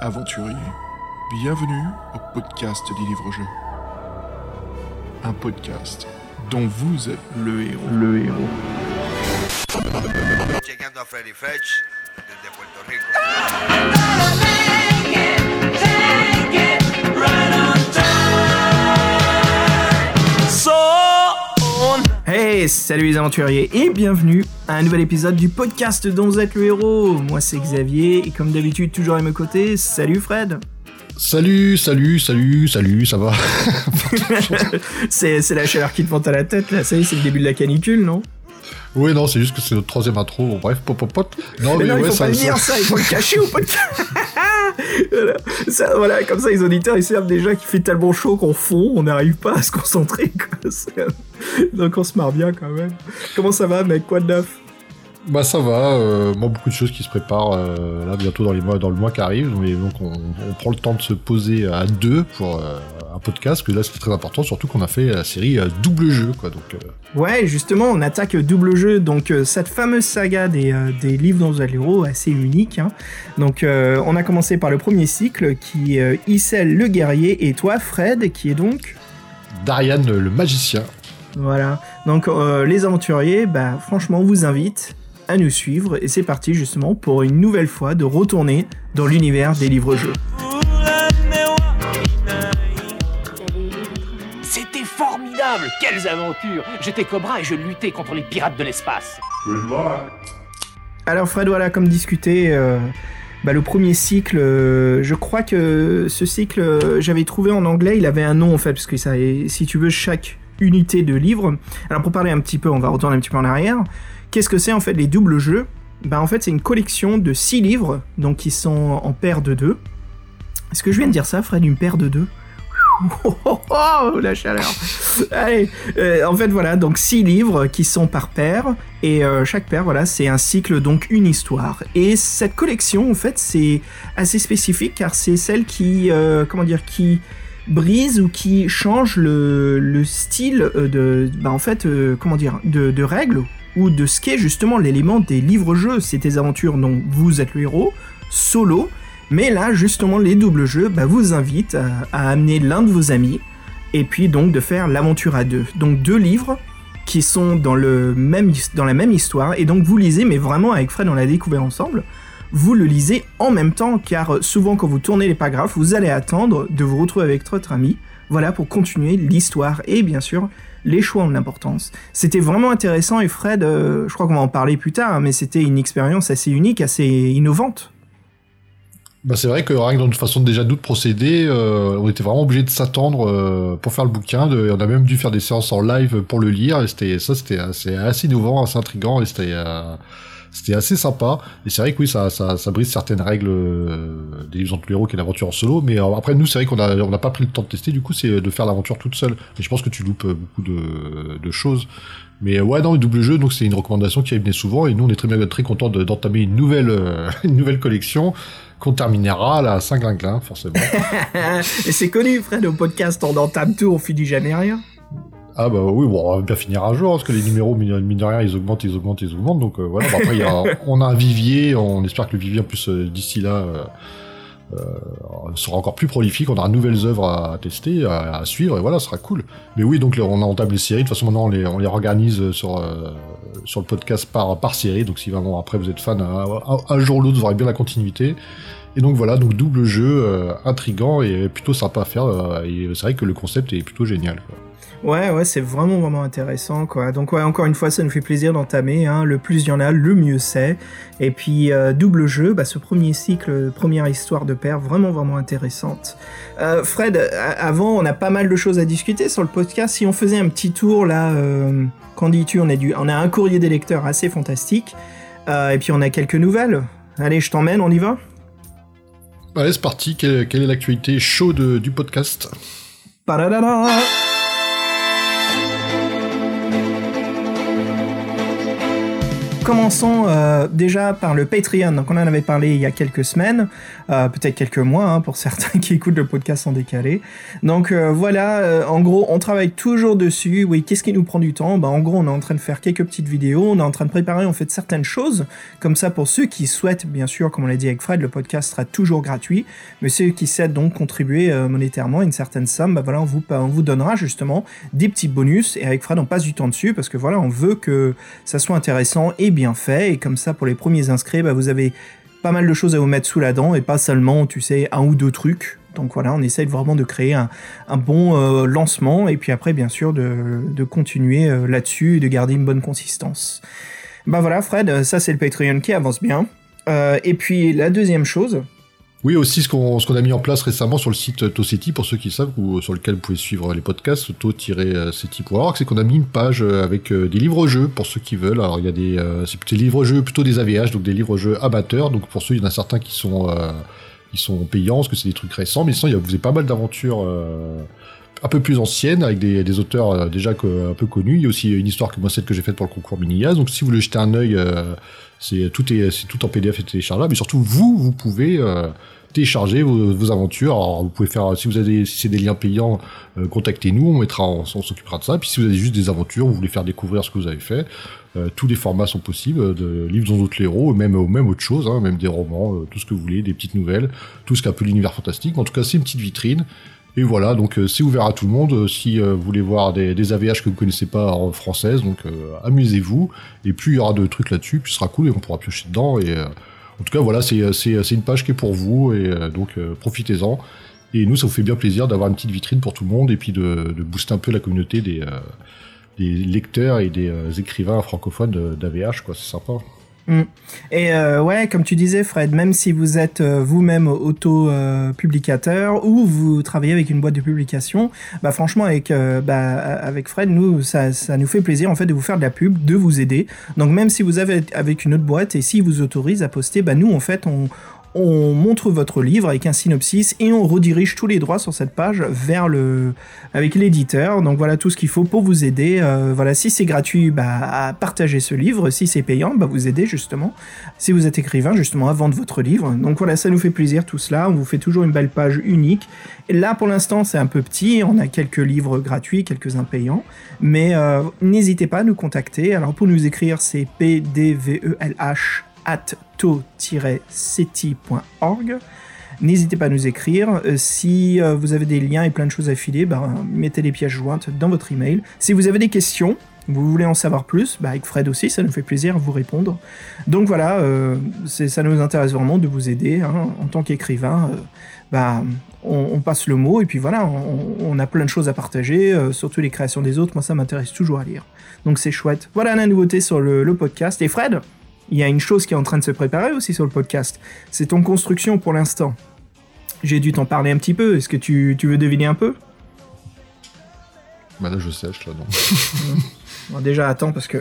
aventuriers. Bienvenue au podcast des livres-jeux. Un podcast dont vous êtes le héros. Le héros. Chequeando a Freddy Fetch desde Puerto Rico. Salut les aventuriers et bienvenue à un nouvel épisode du podcast dont vous êtes le héros. Moi c'est Xavier et comme d'habitude toujours à mes côtés, salut Fred. Salut, salut, salut, salut, ça va? C'est, c'est la chaleur qui te monte à la tête là, ça y est, c'est le début de la canicule, non? Oui, non, c'est juste que c'est notre troisième intro, bon, bref, pop, pop, pop. Non, Mais non, il ouais, faut pas le dire ça, il faut le cacher au podcast. Voilà. Ça, voilà, comme ça les auditeurs ils savent déjà qu'il fait tellement chaud qu'on fond, on n'arrive pas à se concentrer. Quoi. C'est- Donc on se marre bien quand même. Comment ça va mec, quoi de neuf? Bah ça va, euh, moi beaucoup de choses qui se préparent euh, là bientôt dans les mois, dans le mois qui arrive, mais donc on, on prend le temps de se poser à deux pour euh, un podcast, que là c'est très important, surtout qu'on a fait la série double jeu, quoi, donc Ouais, justement, on attaque double jeu, donc cette fameuse saga des, des livres êtes l'héros, assez unique. hein. Donc, on a commencé par le premier cycle qui est Issel le guerrier et toi, Fred, qui est donc. Darian le magicien. Voilà. Donc, euh, les aventuriers, bah, franchement, on vous invite à nous suivre et c'est parti justement pour une nouvelle fois de retourner dans l'univers des livres-jeux. C'était formidable Quelles aventures J'étais Cobra et je luttais contre les pirates de l'espace. Alors Fred, voilà, comme discuté, euh, bah, le premier cycle, euh, je crois que ce cycle, euh, j'avais trouvé en anglais, il avait un nom en fait, parce que ça, si tu veux, chaque unité de livre. Alors pour parler un petit peu, on va retourner un petit peu en arrière. Qu'est-ce que c'est en fait les doubles jeux? Bah en fait c'est une collection de six livres, donc qui sont en paire de deux. Est-ce que je viens de dire ça, Fred, une paire de deux? Oh, oh, oh, la chaleur Allez, euh, en fait voilà, donc six livres qui sont par paire, et euh, chaque paire, voilà, c'est un cycle, donc une histoire. Et cette collection, en fait, c'est assez spécifique car c'est celle qui, euh, comment dire, qui brise ou qui change le, le style de, bah, en fait, comment dire, de règles ou de ce qu'est justement l'élément des livres-jeux. C'est des aventures dont vous êtes le héros, solo, mais là, justement, les doubles jeux bah, vous invitent à, à amener l'un de vos amis et puis donc de faire l'aventure à deux. Donc deux livres qui sont dans, le même, dans la même histoire, et donc vous lisez, mais vraiment avec Fred, on l'a découvert ensemble, vous le lisez en même temps, car euh, souvent quand vous tournez les paragraphes, vous allez attendre de vous retrouver avec votre ami, voilà, pour continuer l'histoire, et bien sûr, les choix ont de l'importance. C'était vraiment intéressant, et Fred, euh, je crois qu'on va en parler plus tard, hein, mais c'était une expérience assez unique, assez innovante. Bah c'est vrai que rien que dans notre façon déjà de procéder, euh, on était vraiment obligé de s'attendre euh, pour faire le bouquin. On a même dû faire des séances en live pour le lire. Et ça, c'était assez, innovant, assez euh, c'était assez sympa. Et c'est vrai que oui, ça, ça, ça brise certaines règles euh, des livres entre héros qui est l'aventure en solo. Mais euh, après nous, c'est vrai qu'on a on n'a pas pris le temps de tester. Du coup, c'est de faire l'aventure toute seule. Et je pense que tu loupes euh, beaucoup de, de choses. Mais euh, ouais, non, le double jeu, donc c'est une recommandation qui venait souvent. Et nous, on est très bien très contents de- d'entamer une nouvelle euh, une nouvelle collection qu'on terminera à Saint-Glinglin, forcément. et c'est connu, Fred, au podcast, on entame tout, on finit jamais rien. Ah bah oui, bon, on va bien finir un jour, parce que les numéros, mine de rien, ils augmentent, ils augmentent, ils augmentent. Donc euh, voilà, après, y a, on a un vivier, on espère que le vivier, en plus, euh, d'ici là, euh, sera encore plus prolifique. On aura de nouvelles œuvres à, tester, à, à suivre, et voilà, ce sera cool. Mais oui, donc on a entamé les séries. De toute façon, maintenant, on les, on les organise sur, euh, sur le podcast par, par série. Donc si vraiment, après, vous êtes fan, un, un- un jour ou l'autre, vous aurez bien la continuité. Et donc voilà, donc double jeu, euh, intrigant et plutôt sympa à faire. et c'est vrai que le concept est plutôt génial. Quoi. Ouais, ouais, c'est vraiment, vraiment intéressant, quoi. Donc, ouais, encore une fois, ça nous fait plaisir d'entamer, hein. Le plus il y en a, le mieux c'est. Et puis, euh, double jeu, bah, ce premier cycle, première histoire de père, vraiment, vraiment intéressante. Euh, Fred, avant, on a pas mal de choses à discuter sur le podcast. Si on faisait un petit tour, là, euh, qu'en dis-tu? On, du- on a un courrier des lecteurs assez fantastique. Euh, et puis, on a quelques nouvelles. Allez, je t'emmène, on y va? Allez, c'est parti. Quelle, quelle est l'actualité chaude du podcast? Commençons euh, déjà par le Patreon. Donc on en avait parlé il y a quelques semaines, euh, peut-être quelques mois hein, pour certains qui écoutent le podcast en décalé. Donc euh, voilà, en gros, on travaille toujours dessus. Oui, qu'est-ce qui nous prend du temps? Bah, En gros, on est en train de faire quelques petites vidéos, on est en train de préparer, on fait certaines choses. Comme ça, pour ceux qui souhaitent, bien sûr, comme on l'a dit avec Fred, le podcast sera toujours gratuit. Mais ceux qui souhaitent donc contribuer monétairement une certaine somme, bah voilà, on vous, on vous donnera justement des petits bonus. Et avec Fred, on passe du temps dessus parce que voilà, on veut que ça soit intéressant et bien fait. Et comme ça, pour les premiers inscrits, bah, vous avez pas mal de choses à vous mettre sous la dent et pas seulement, tu sais, un ou deux trucs. Donc voilà, on essaye vraiment de créer un, bon euh, lancement et puis après, bien sûr, de, de continuer euh, là-dessus et de garder une bonne consistance. Bah voilà, Fred, ça c'est le Patreon qui avance bien. Euh, et puis la deuxième chose, Oui, aussi ce qu'on a mis en place récemment sur le site ToCity, pour ceux qui savent, ou sur lequel vous pouvez suivre les podcasts, to-city.org, c'est qu'on a mis une page euh, avec euh, des livres-jeux pour ceux qui veulent. Alors il y a des, euh, c'est des livres-jeux plutôt des AVH, donc des livres-jeux amateurs. Donc pour ceux, il y en a certains qui sont euh, qui sont payants, parce que c'est des trucs récents, mais sinon il y a, vous avez pas mal d'aventures. euh, un peu plus anciennes avec des, des auteurs euh, déjà que- un peu connus. Il y a aussi une histoire que moi celle que j'ai faite pour le concours Mini-Yaz. Donc si vous voulez jeter un œil, euh, c'est tout est c'est tout en PDF et téléchargeable. Mais surtout vous, vous pouvez euh, télécharger vos, vos aventures. Alors vous pouvez faire si vous avez si c'est des liens payants, euh, contactez-nous, on mettra on s'occupera de ça. Puis si vous avez juste des aventures, vous voulez faire découvrir ce que vous avez fait, euh, tous les formats sont possibles, euh, de livres dont d'autres héros, même même autre chose, hein, même des romans, tout ce que vous voulez, des petites nouvelles, tout ce qui est un peu l'univers fantastique. En tout cas, c'est une petite vitrine. Et voilà, donc euh, c'est ouvert à tout le monde. euh, si euh, vous voulez voir des, AVH que vous connaissez pas en française, donc amusez-vous. Et plus il y aura de trucs là-dessus, plus ce sera cool et on pourra piocher dedans. Et en tout cas, voilà, c'est une page qui est pour vous et donc profitez-en. Et nous, ça vous fait bien plaisir d'avoir une petite vitrine pour tout le monde et puis de, booster un peu la communauté des des lecteurs et des écrivains francophones d'AVH, quoi. C'est sympa. Et euh, ouais, comme tu disais, Fred, même si vous êtes euh, vous-même auto-publicateur ou vous travaillez avec une boîte de publication, bah franchement, avec euh, bah, avec Fred, nous, ça, ça nous fait plaisir en fait de vous faire de la pub, de vous aider. Donc même si vous avez avec une autre boîte et si vous autorise à poster, bah nous en fait on on montre votre livre avec un synopsis et on redirige tous les droits sur cette page vers le avec l'éditeur. Donc voilà tout ce qu'il faut pour vous aider. Euh, voilà, si c'est gratuit, bah à partager ce livre. Si c'est payant, bah vous aider justement. Si vous êtes écrivain, justement à vendre votre livre. Donc voilà, ça nous fait plaisir tout cela. On vous fait toujours une belle page unique. Et là pour l'instant c'est un peu petit. On a quelques livres gratuits, quelques-uns payants. Mais euh, n'hésitez pas à nous contacter. Alors pour nous écrire c'est pdvelh at to-ceti.org. N'hésitez pas à nous écrire. Euh, si euh, vous avez des liens et plein de choses à filer, bah, mettez les pièces jointes dans votre email. Si vous avez des questions, vous voulez en savoir plus, bah, avec Fred aussi, ça nous fait plaisir de vous répondre. Donc voilà, euh, ça nous intéresse vraiment de vous aider hein, en tant qu'écrivain. bah, on, passe le mot et puis voilà, on, a plein de choses à partager, surtout les créations des autres. Moi, ça m'intéresse toujours à lire. Donc c'est chouette. Voilà la nouveauté sur le podcast. Et Fred, il y a une chose qui est en train de se préparer aussi sur le podcast. C'est ton construction pour l'instant. J'ai dû t'en parler un petit peu. Est-ce que tu, tu veux deviner un peu? Bah là, je sèche, là, non. Bon, Déjà, attends parce que.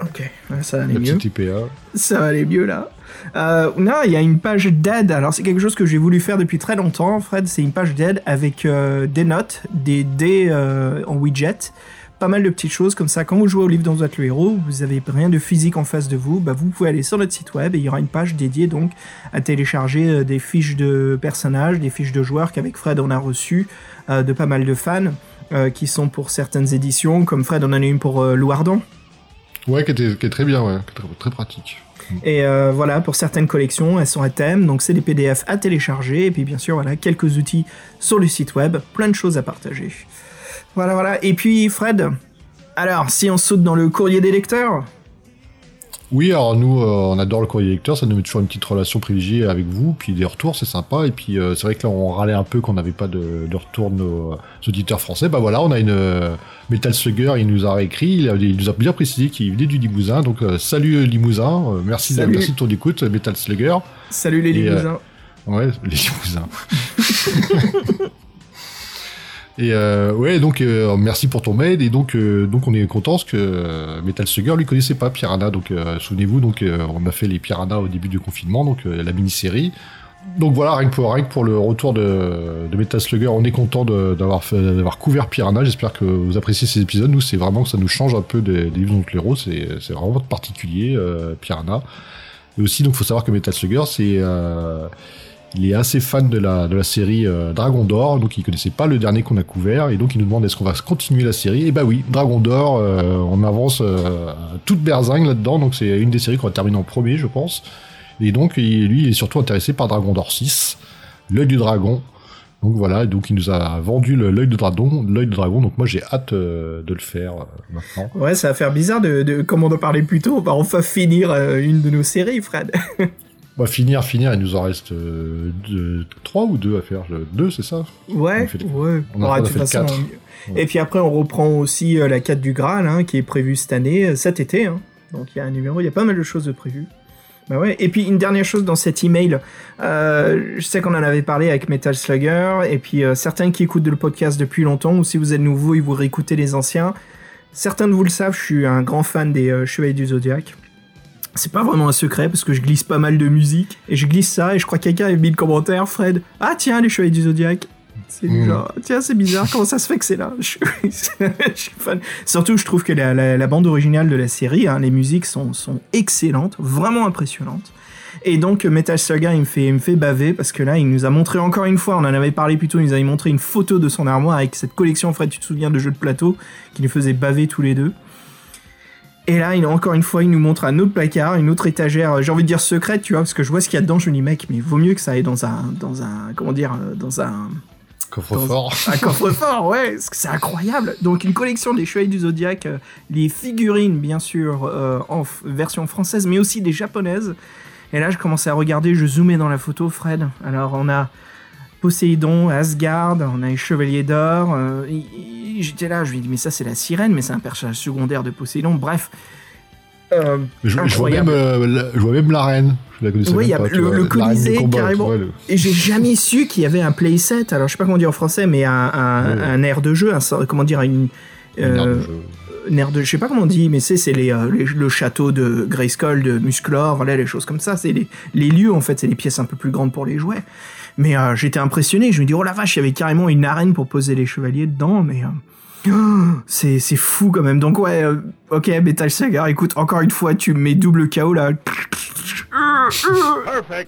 Ok, ça va aller La mieux. IPA. Ça va aller mieux là. Euh, non, il y a une page d'aide. Alors, c'est quelque chose que j'ai voulu faire depuis très longtemps, Fred. C'est une page d'aide avec euh, des notes, des dés euh, en widget. Pas mal de petites choses comme ça. Quand vous jouez au livre dans votre le héros, vous avez rien de physique en face de vous. Bah, vous pouvez aller sur notre site web et il y aura une page dédiée donc à télécharger euh, des fiches de personnages, des fiches de joueurs qu'avec Fred on a reçu euh, de pas mal de fans euh, qui sont pour certaines éditions. Comme Fred, on en a une pour euh. Ouais, qui, était, qui est très bien, ouais. Qui est très, très pratique. Et euh, voilà, pour certaines collections, elles sont à thème, donc c'est des PDF à télécharger, et puis bien sûr, voilà, quelques outils sur le site web, plein de choses à partager. Voilà, voilà. Et puis, Fred, alors, si on saute dans le courrier des lecteurs, Oui, alors nous, euh, on adore le courrier lecteur, ça nous met toujours une petite relation privilégiée avec vous, puis des retours, c'est sympa. Et puis euh, c'est vrai que là, on râlait un peu qu'on n'avait pas de, de retour de nos euh, auditeurs français. Bah voilà, on a une euh, Metal Slugger, il nous a réécrit, il, nous a bien précisé qu'il venait du Limousin. Donc salut Limousin, merci, de, merci de ton écoute, Metal Slugger. salut les Et, Limousins. Ouais, les Limousins. Et euh, ouais, donc euh, merci pour ton mail. Et donc, euh, donc on est content parce que euh, Metal Slugger lui connaissait pas Piranha. Donc souvenez-vous, donc on a fait les Piranha au début du confinement, donc la mini-série. donc voilà, rien que pour, rien que pour le retour de, de Metal Slugger, on est content d'avoir couvert Piranha. J'espère que vous appréciez ces épisodes. Nous, c'est vraiment que ça nous change un peu des, des livres. C'est vraiment particulier, Piranha. Et aussi, donc, faut savoir que Metal Slugger, c'est il est assez fan de la, de la série euh, Dragon d'Or, donc il connaissait pas le dernier qu'on a couvert, et donc il nous demande est-ce qu'on va continuer la série? Et bah oui, Dragon d'Or, euh, on avance euh, toute berzingue là-dedans, donc c'est une des séries qu'on va terminer en premier, je pense. Et donc lui, il est surtout intéressé par Dragon d'Or 6, l'œil du dragon. Donc voilà, donc il nous a vendu l'œil de dragon, l'œil de dragon. Donc moi j'ai hâte euh, de le faire euh, maintenant. Ouais, ça va faire bizarre de, de comme on en parlait plus tôt, on va enfin finir euh, une de nos séries, Fred. On va finir, finir. Il nous en reste euh, deux, trois ou deux à faire. Deux, c'est ça Ouais, On ouais. on a- on fait façon, quatre. Et puis après, on reprend aussi euh, la 4 du Graal, hein, qui est prévue cette année, euh, cet été. hein. Donc il y a un numéro, il y a pas mal de choses de prévues. Bah ouais. Et puis une dernière chose dans cet email, euh, je sais qu'on en avait parlé avec Metal Slugger, et puis euh, certains qui écoutent le podcast depuis longtemps, ou si vous êtes nouveau et vous réécoutez les anciens, certains de vous le savent, je suis un grand fan des euh, Chevaliers du Zodiac. C'est pas vraiment un secret parce que je glisse pas mal de musique et je glisse ça et je crois que quelqu'un a mis le commentaire, Fred. Ah tiens, les Chevaliers du Zodiac. C'est du Mm. genre, tiens, c'est bizarre, comment ça se fait que c'est là? Je, suis fan. Surtout, je trouve que la, la- la bande originale de la série, hein, les musiques sont, sont excellentes, vraiment impressionnantes. Et donc, Metal Slugger, il me, fait, il me fait baver parce que là, il nous a montré encore une fois, on en avait parlé plus tôt, il nous avait montré une photo de son armoire avec cette collection, Fred, tu te souviens, de jeux de plateau qui nous faisait baver tous les deux? Et là, il, encore une fois, il nous montre un autre placard, une autre étagère, euh, j'ai envie de dire secrète, tu vois, parce que je vois ce qu'il y a dedans, je me dis, mec, mais vaut mieux que ça aille dans un, dans un, comment dire, euh, dans un, Coffre-fort. un coffre-fort, ouais, c'est incroyable. Donc une collection des Chevaliers du Zodiac, euh, les figurines bien sûr euh, en version française, mais aussi des japonaises. Et là, je commençais à regarder, je zoomais dans la photo, Fred. Alors on a Poséidon, Asgard, on a les Chevaliers d'Or. euh, J'étais là, je lui ai dit, mais ça c'est la sirène, mais c'est un personnage secondaire de Poséidon. Bref. Euh, Je, je vois même, Incroyable. euh, la- je vois même l'arène. Je la connaissais Oui, même y a pas, le- vois, Colisée, combat, carrément. tu vois, le- Et j'ai jamais su qu'il y avait un playset. Alors je sais pas comment dire en français, mais un, un, Ouais. un air de jeu, un, comment dire, une, une aire de euh, jeu. un air de, je sais pas comment on dit, mais c'est c'est les, euh, les- le château de Grayskull, de Musclor, voilà les choses comme ça. C'est les, les lieux en fait, c'est les pièces un peu plus grandes pour les jouets. Mais euh, j'étais impressionné. Je me dis oh la vache, il y avait carrément une arène pour poser les chevaliers dedans, mais euh, c'est c'est fou quand même. Donc ouais, euh, ok Metal Saga, écoute encore une fois, tu me mets double KO là.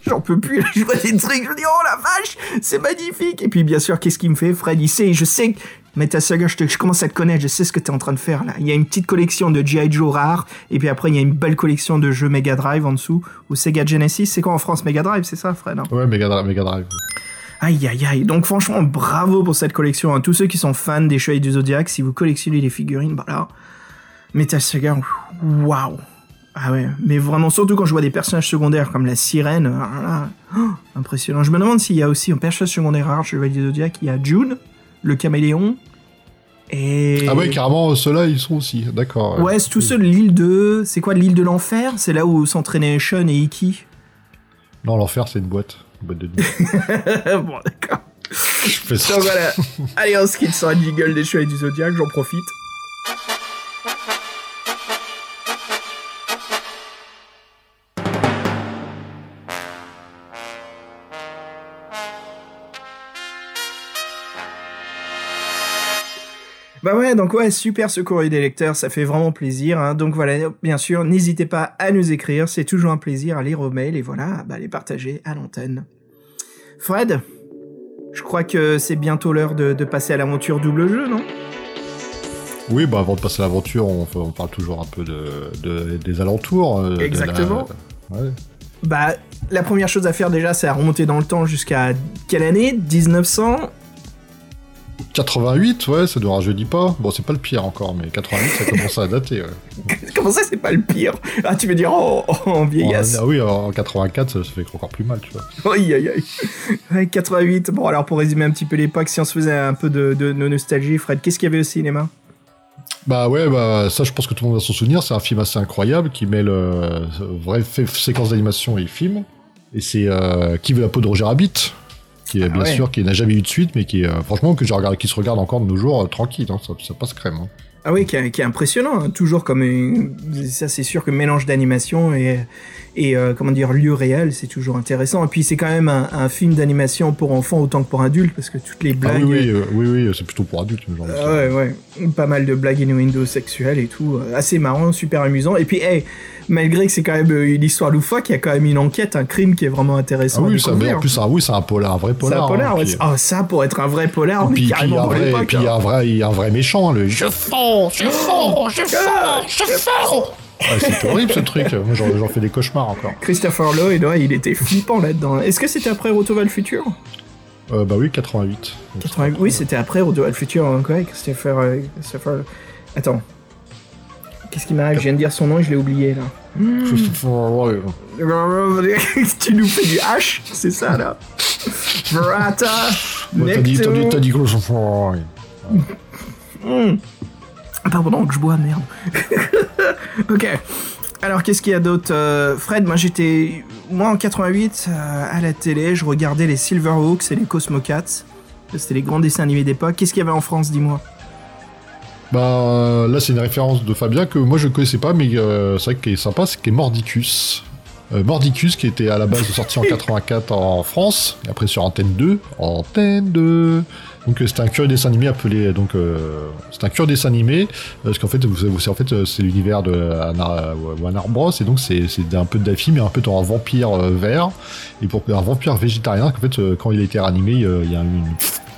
J'en peux plus, je vois des trucs, je me dis, oh la vache, c'est magnifique. Et puis, bien sûr, qu'est-ce qu'il me fait Fred, il sait, je sais que, Metal Saga, je, te- je commence à te connaître, je sais ce que t'es en train de faire là. Il y a une petite collection de G.I. Joe rares, et puis après, il y a une belle collection de jeux Mega Drive en dessous, ou Sega Genesis. C'est quoi en France Mega Drive, c'est ça, Fred hein? Ouais, Mega Drive. Mega Drive. Aïe aïe aïe. Donc franchement, bravo pour cette collection. hein. Tous ceux qui sont fans des Chevaliers du Zodiac, si vous collectionnez les figurines, bah là, Metal Saga, waouh. Ah ouais, mais vraiment, surtout quand je vois des personnages secondaires comme la sirène, ah là, oh, impressionnant. Je me demande s'il y a aussi un personnage secondaire rare Chevalier du Zodiac. Il y a June, le caméléon, et... Ah ouais, carrément, ceux-là, ils sont aussi. D'accord. Ouais, c'est tout seul l'île de... C'est quoi l'île de l'enfer? C'est là où s'entraînaient Sean et Iki. Non, l'enfer, c'est une boîte. Boîte de nuit. bon, d'accord. Je fais ça. Donc voilà. Allez, on se quitte sur un jingle des Chevaliers du Zodiac, j'en profite. Bah ouais, donc ouais, super ce courrier des lecteurs, ça fait vraiment plaisir. hein. Donc voilà, bien sûr, n'hésitez pas à nous écrire, c'est toujours un plaisir à lire vos mails et voilà, bah, les partager à l'antenne. Fred, je crois que c'est bientôt l'heure de, de passer à l'aventure double jeu, non? Oui, bah avant de passer à l'aventure, on, on parle toujours un peu de, de- des alentours. euh, de la- Exactement. Ouais. Bah, la première chose à faire déjà, c'est à remonter dans le temps jusqu'à quelle année? 1900 88, ouais, ça ne rajeunit pas. Bon, c'est pas le pire encore, mais 88, ça commence à dater. Ouais. Comment ça, c'est pas le pire? Ah, tu veux dire en, en- vieillesse? Ah oui, en 84, ça, ça fait encore plus mal, tu vois. Aïe, aïe, aïe. Ouais, 88. Bon, alors pour résumer un petit peu l'époque, si on se faisait un peu de, de- de nostalgie, Fred, qu'est-ce qu'il y avait au cinéma? Bah ouais, bah ça, je pense que tout le monde va s'en souvenir. C'est un film assez incroyable qui mêle euh, vraie séquence d'animation et film. Et c'est euh, Qui veut la peau de Roger Rabbit? Qui est Ah bien ouais. sûr qui n'a jamais eu de suite, mais qui est euh, franchement que je regarde, qui se regarde encore de nos jours euh, tranquille. hein, ça, ça passe crème. hein. Ah oui, qui est, qui est impressionnant, hein, toujours comme une- ça c'est sûr que mélange d'animation et, et euh, comment dire lieu réel, c'est toujours intéressant. Et puis c'est quand même un, un film d'animation pour enfants autant que pour adultes parce que toutes les Ah blagues, oui, oui, euh, oui, oui, c'est plutôt pour adultes. genre Ah ouais, ouais, pas mal de blagues innuendo sexuelles et tout, euh, assez marrant, super amusant. Et puis, hey, malgré que c'est quand même euh, une histoire loufoque, il y a quand même une enquête, un crime qui est vraiment Ah intéressant. à oui, ça, mais en plus, ça, oui, c'est un polar, un vrai c'est polar. un polar. hein, ouais. puis- Ah, ça pour être un vrai polar, on est puis, puis il y a carrément un vrai, puis il y a hein. un vrai, il y a un vrai méchant, le. Je fonds, je fonds, je fonds, je fonds. Ah, c'est horrible ce truc. Moi, j'en fais des cauchemars encore. Christopher Lloyd, ouais, il était flippant là-dedans. Est-ce que c'était après Retour vers le futur? Euh, bah oui, 88. 80 Oui, c'était après Retour vers le futur, hein, quoi, Christopher, euh, Christopher... Attends. Qu'est-ce qui m'arrive? Je viens de dire son nom et je l'ai oublié, là. Ouais. tu nous fais du H, c'est ça là. Verata, Ouais, T'as dit, t'as dit, t'as dit. Attends, pendant que je bois, merde. ok. Alors, qu'est-ce qu'il y a d'autre Euh, Fred, moi j'étais. Moi en 88, euh, à la télé, je regardais les Silverhawks et les Cosmocats. C'était les grands dessins animés d'époque. Qu'est-ce qu'il y avait en France, dis-moi? Bah euh, là, c'est une référence de Fabien que moi je connaissais pas, mais euh, c'est vrai que qui est sympa, c'est qui est Mordicus. Mordicus qui était à la base sorti en 84 en France, et après sur Antenne 2. Antenne 2 Donc euh, c'était un curieux dessin animé appelé donc euh, c'est un curieux dessin animé euh, parce qu'en fait vous, c'est en fait euh, c'est l'univers de Warner Bros. Et donc c'est c'est un peu de Daffy mais un peu dans un vampire vert. Et pour un vampire végétarien qu'en fait quand il a été réanimé euh, il y a une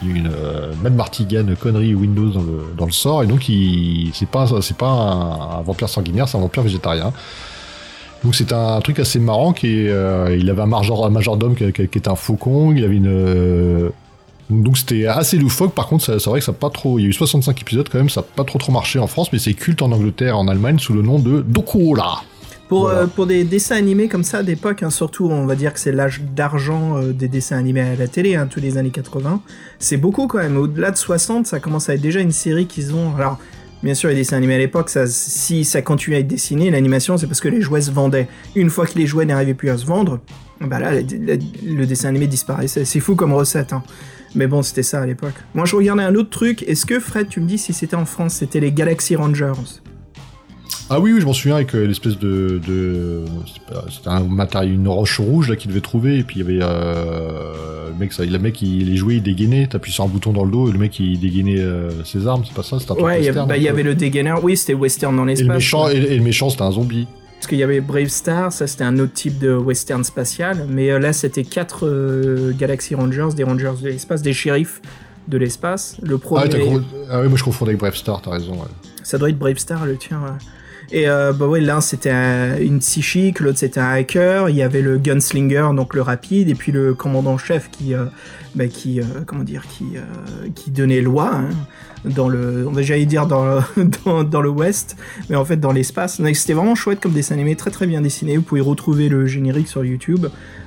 une euh, Mad Martigan connerie Windows dans le, dans le sort. Et donc il c'est pas c'est pas un, vampire sanguinaire c'est un vampire végétarien. Donc c'est un truc assez marrant qui est, euh, il avait un, major, un majordome qui, qui- qui un faucon il avait une donc c'était assez loufoque par contre c'est vrai que ça a pas trop il y a eu 65 épisodes quand même ça a pas trop trop marché en France mais c'est culte en Angleterre et en Allemagne sous le nom de Dokura Pour, Voilà. euh, pour des dessins animés comme ça d'époque, hein, surtout on va dire que c'est l'âge d'argent euh, des dessins animés à la télé, hein, tous les années 80, c'est beaucoup quand même. Au-delà de 60, ça commence à être déjà une série qu'ils ont. Alors, bien sûr, les dessins animés à l'époque, ça, si ça continuait à être dessiné, l'animation, c'est parce que les jouets se vendaient. Une fois que les jouets n'arrivaient plus à se vendre, bah là, la- le dessin animé disparaissait. C'est fou comme recette. Hein. Mais bon, c'était ça à l'époque. Moi, je regardais un autre truc. Est-ce que, Fred, tu me dis si c'était en France C'était les Galaxy Rangers. Ah oui, oui, je m'en souviens avec euh, l'espèce de, c'était un matériau, une roche rouge là qu'il devait trouver et puis il y avait euh, le mec, ça, le mec il les jouait, il dégainait, t'appuies sur un bouton dans le dos et le mec il dégainait euh, ses armes, c'est pas ça, c'était un truc Ouais, il y, bah, y avait le dégainer. Oui, c'était western dans et le l'espace. et, et le méchant c'était un zombie. Parce qu'il y avait Brave Star, ça c'était un autre type de western spatial. Mais euh, là, c'était quatre euh, Galaxy Rangers, des Rangers de l'espace, des shérifs de l'espace. Le Ah, premier, ah oui, moi je confondais avec Brave Star, t'as raison. ouais. ça doit être Brave Star, le tien. ouais. Et euh, bah ouais, l'un c'était un- une psychique, l'autre c'était un hacker. Il y avait le gunslinger, donc le rapide, et puis le commandant chef qui, euh, bah, qui, euh, comment dire, qui, qui donnait loi hein, dans le, on va j'allais dire dans le, dans, dans le Ouest, mais en fait dans l'espace. C'était vraiment chouette comme dessin animé, très très bien dessiné. Vous pouvez retrouver le générique sur YouTube.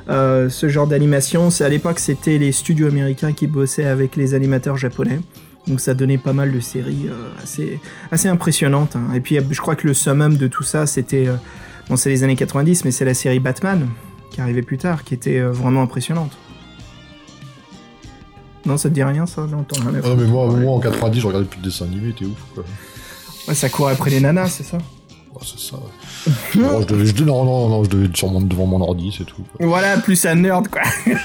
Euh, ce genre d'animation, c'est à l'époque c'était les studios américains qui bossaient avec les animateurs japonais. Donc ça donnait pas mal de séries euh, assez, assez impressionnantes. hein. Et puis je crois que le summum de tout ça, c'était... euh, bon, c'est les années 90, mais c'est la série Batman, qui arrivait plus tard, qui était vraiment impressionnante. Non, ça te dit rien, ça à Ah non, mais moi, Ouais. moi en 90 je regardais plus de dessins animés, t'es ouf quoi. Ouais, ça courait après les nanas, c'est ça Oh, c'est ça. non, je devais, je devais- non, non, non, je devais mon, devant mon ordi, c'est tout. quoi. Voilà, plus un nerd, quoi.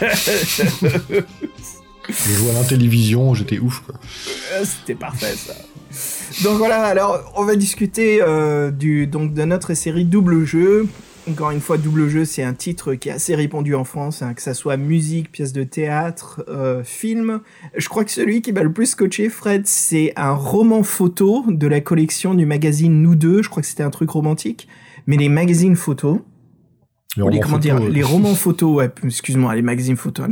Je jouais à la télévision, j'étais ouf quoi. Euh, C'était parfait ça. Donc voilà, alors on va discuter euh, du, donc, de notre série Double Jeu. Encore une fois, Double Jeu, c'est un titre qui est assez répandu en France, hein, que ça soit musique, pièce de théâtre, euh, film. Je crois que celui qui m'a le plus scotché, Fred, c'est un roman photo de la collection du magazine Nous Deux. Je crois que c'était un truc romantique. Mais les magazines photos, Les romans comment photos, dire, ouais. les romans photos, ouais, excuse-moi, les magazines photos.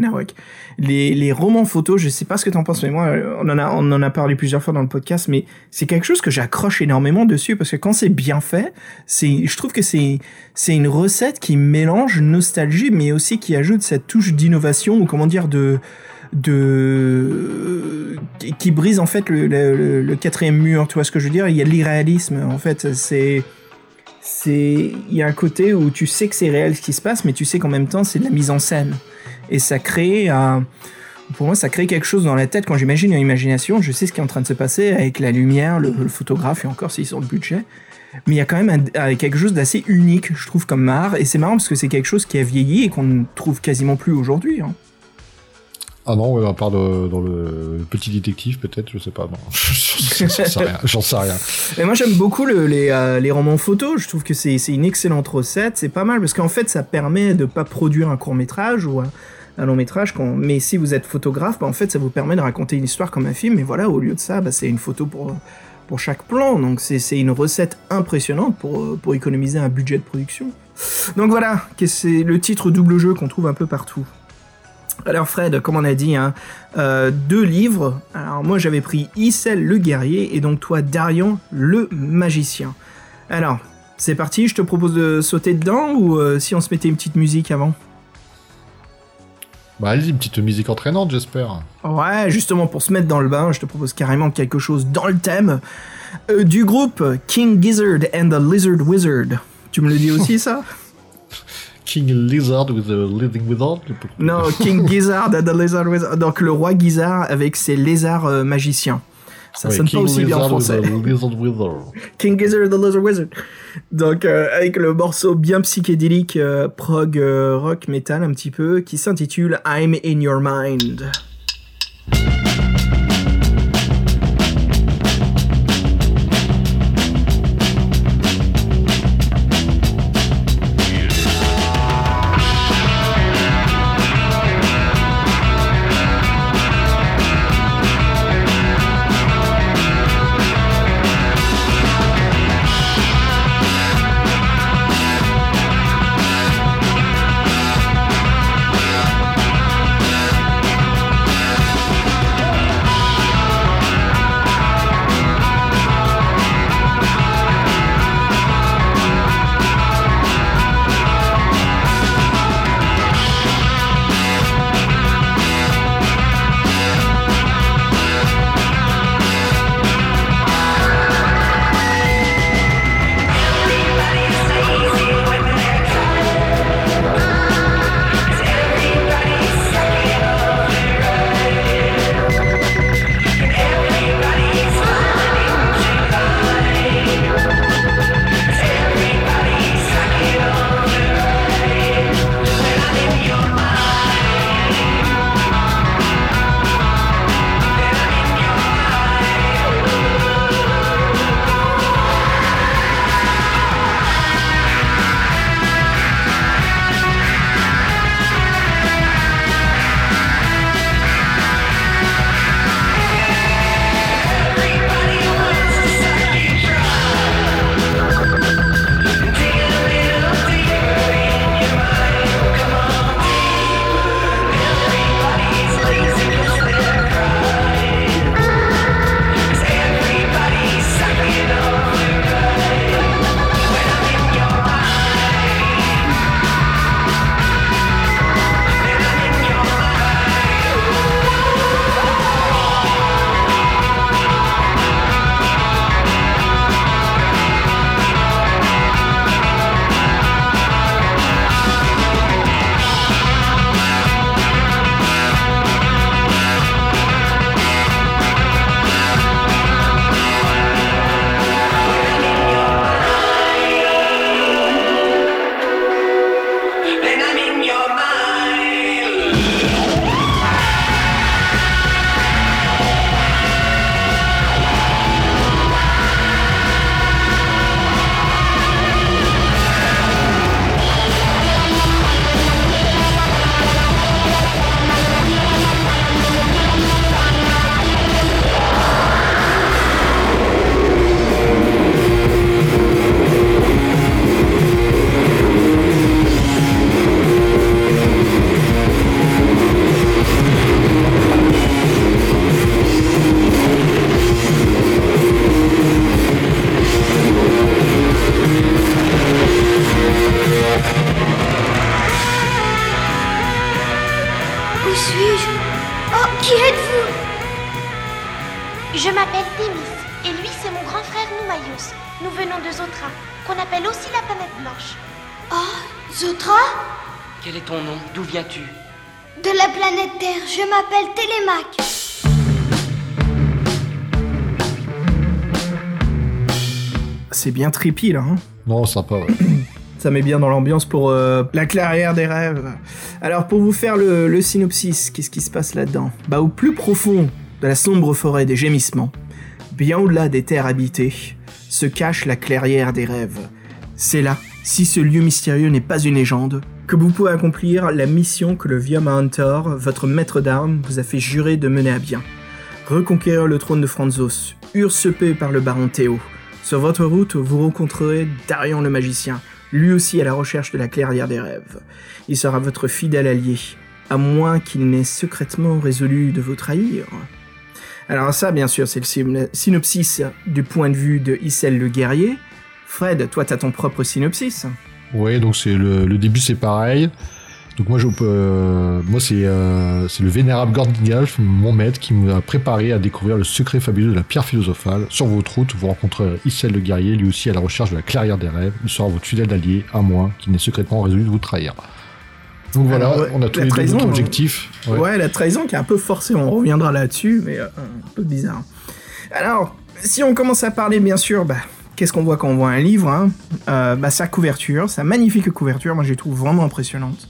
Les, les romans photos, je sais pas ce que t'en penses, mais moi, on en a, on en a parlé plusieurs fois dans le podcast, mais c'est quelque chose que j'accroche énormément dessus parce que quand c'est bien fait, c'est, je trouve que c'est, c'est une recette qui mélange nostalgie, mais aussi qui ajoute cette touche d'innovation ou comment dire de, de, qui- qui brise en fait le, le, le- le quatrième mur, tu vois ce que je veux dire? Il y a l'irréalisme, en fait, c'est, c'est il y a un côté où tu sais que c'est réel ce qui se passe mais tu sais qu'en même temps c'est de la mise en scène et ça crée Pour moi, ça crée quelque chose dans la tête. Quand j'imagine une imagination, je sais ce qui est en train de se passer avec la lumière, le, photographe et encore s'ils ont le budget. Mais il y a quand même euh, quelque chose d'assez unique, je trouve, comme art. Et c'est marrant parce que c'est quelque chose qui a vieilli et qu'on ne trouve quasiment plus aujourd'hui. hein. Ah non, à part dans le petit détective, peut-être, je sais pas. J'en sais rien. Et moi j'aime beaucoup euh, les romans photos, je trouve que c'est une excellente recette, c'est pas mal parce qu'en fait ça permet de pas produire un court métrage ou un, long métrage, mais si vous êtes photographe, bah, en fait ça vous permet de raconter une histoire comme un film, et voilà, au lieu de ça, bah, c'est une photo pour, chaque plan, donc c'est une recette impressionnante pour, euh, pour économiser un budget de production. Donc voilà, c'est le titre double jeu qu'on trouve un peu partout. Alors Fred, comme on a dit, hein, euh, deux livres. Alors moi j'avais pris Issel le guerrier et donc toi Darian le magicien. Alors c'est parti, je te propose de sauter dedans ou euh, si on se mettait une petite musique avant? Bah, allez, une petite musique entraînante, j'espère. Ouais, justement pour se mettre dans le bain, je te propose carrément quelque chose dans le thème euh, du groupe King Gizzard and the Lizard Wizard. Tu me le dis aussi ça? King Lizard with the Living Wizard. Non, King Gizzard and the Lizard Wizard. Donc le roi Gizzard avec ses lézards euh, magiciens. Ça Ouais, sonne King pas aussi bien en Lizard with français. the Lizard Wizard. King Gizzard the Lizard Wizard. Donc euh, avec le morceau bien psychédélique euh, prog euh, rock metal un petit peu qui s'intitule I'm in Your Mind. Où suis-je Oh, qui êtes-vous? Je m'appelle Thémis, et lui c'est mon grand frère Noumaios. Nous venons de Zotra, qu'on appelle aussi la planète blanche. Oh, Zotra? Quel est ton nom? D'où viens-tu? De la planète Terre, je m'appelle Télémac. C'est bien trippy là. Hein? Non, sympa, ouais. Ça met bien dans l'ambiance pour euh, la clairière des rêves. Alors pour vous faire le, le synopsis, qu'est-ce qui se passe là-dedans? Bah au plus profond de la sombre forêt des gémissements, bien au-delà des terres habitées, se cache la clairière des rêves. C'est là, si ce lieu mystérieux n'est pas une légende, que vous pouvez accomplir la mission que le vieux Hunter, votre maître d'armes, vous a fait jurer de mener à bien. Reconquérir le trône de Franzos, usurpé par le baron Théo. Sur votre route, vous rencontrerez Darion le magicien, lui aussi à la recherche de la clairière des rêves. Il sera votre fidèle allié, à moins qu'il n'ait secrètement résolu de vous trahir. Alors ça, bien sûr, c'est le syn- synopsis du point de vue de Issel le guerrier. Fred, toi, t'as ton propre synopsis. Ouais, donc c'est le début, c'est pareil. Donc moi, je, euh, moi c'est euh, c'est le vénérable Gordingalf, mon maître, qui nous a préparé à découvrir le secret fabuleux de la pierre philosophale. Sur votre route, vous rencontrerez Issel le guerrier, lui aussi à la recherche de la clairière des rêves. Il sera votre fidèle allié, à moins qu'il n'ait secrètement résolu de vous trahir. Donc voilà, Alors, on a tous les deux trahison, notre objectif. Ouais. Ouais. la trahison qui est un peu forcée, on reviendra là-dessus, mais euh, un peu bizarre. Alors, si on commence à parler, bien sûr, bah, qu'est-ce qu'on voit quand on voit un livre hein? Euh, bah, Sa couverture, sa magnifique couverture, moi je la trouve vraiment impressionnante,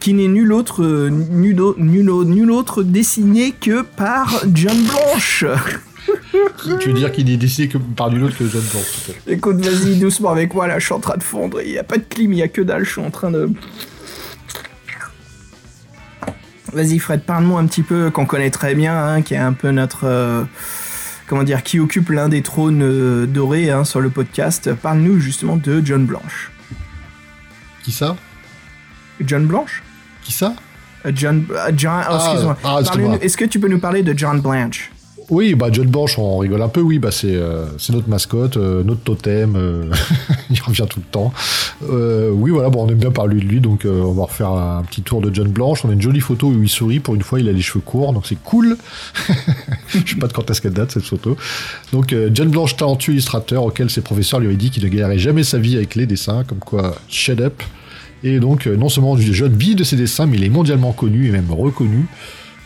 qui n'est nul autre, euh, nul, nul, au- nul autre dessiné que par John Blanche. Tu veux dire qu'il est décidé que par nul autre que John Blanc, peut-être. Écoute, vas-y doucement avec moi, là, je suis en train de fondre, il n'y a pas de clim, il n'y a que dalle, je suis en train de... Vas-y Fred, parle-moi un petit peu, qu'on connaît très bien, hein, qui est un peu notre... euh, comment dire, qui occupe l'un des trônes euh, dorés hein, sur le podcast. Parle-nous justement de John Blanche. Qui ça? John Blanche? Qui ça? Euh, John... euh, John... oh, Ah, excuse-moi. ah, Est-ce que tu peux nous parler de John Blanche? Oui, bah John Blanche, on rigole un peu, oui, bah c'est euh, notre mascotte, euh, notre totem, euh, il revient tout le temps. Oui, voilà, bon, on aime bien parler de lui, donc on va refaire un petit tour de John Blanche. On a une jolie photo où il sourit, pour une fois, il a les cheveux courts, donc c'est cool. Je sais pas de quand est-ce qu'elle date, cette photo. Donc John Blanche, talentueux illustrateur, auquel ses professeurs lui avaient dit qu'il ne gagnerait jamais sa vie avec les dessins, comme quoi, shut up. Et donc, euh, non seulement du jeune vit de ses dessins, mais il est mondialement connu et même reconnu.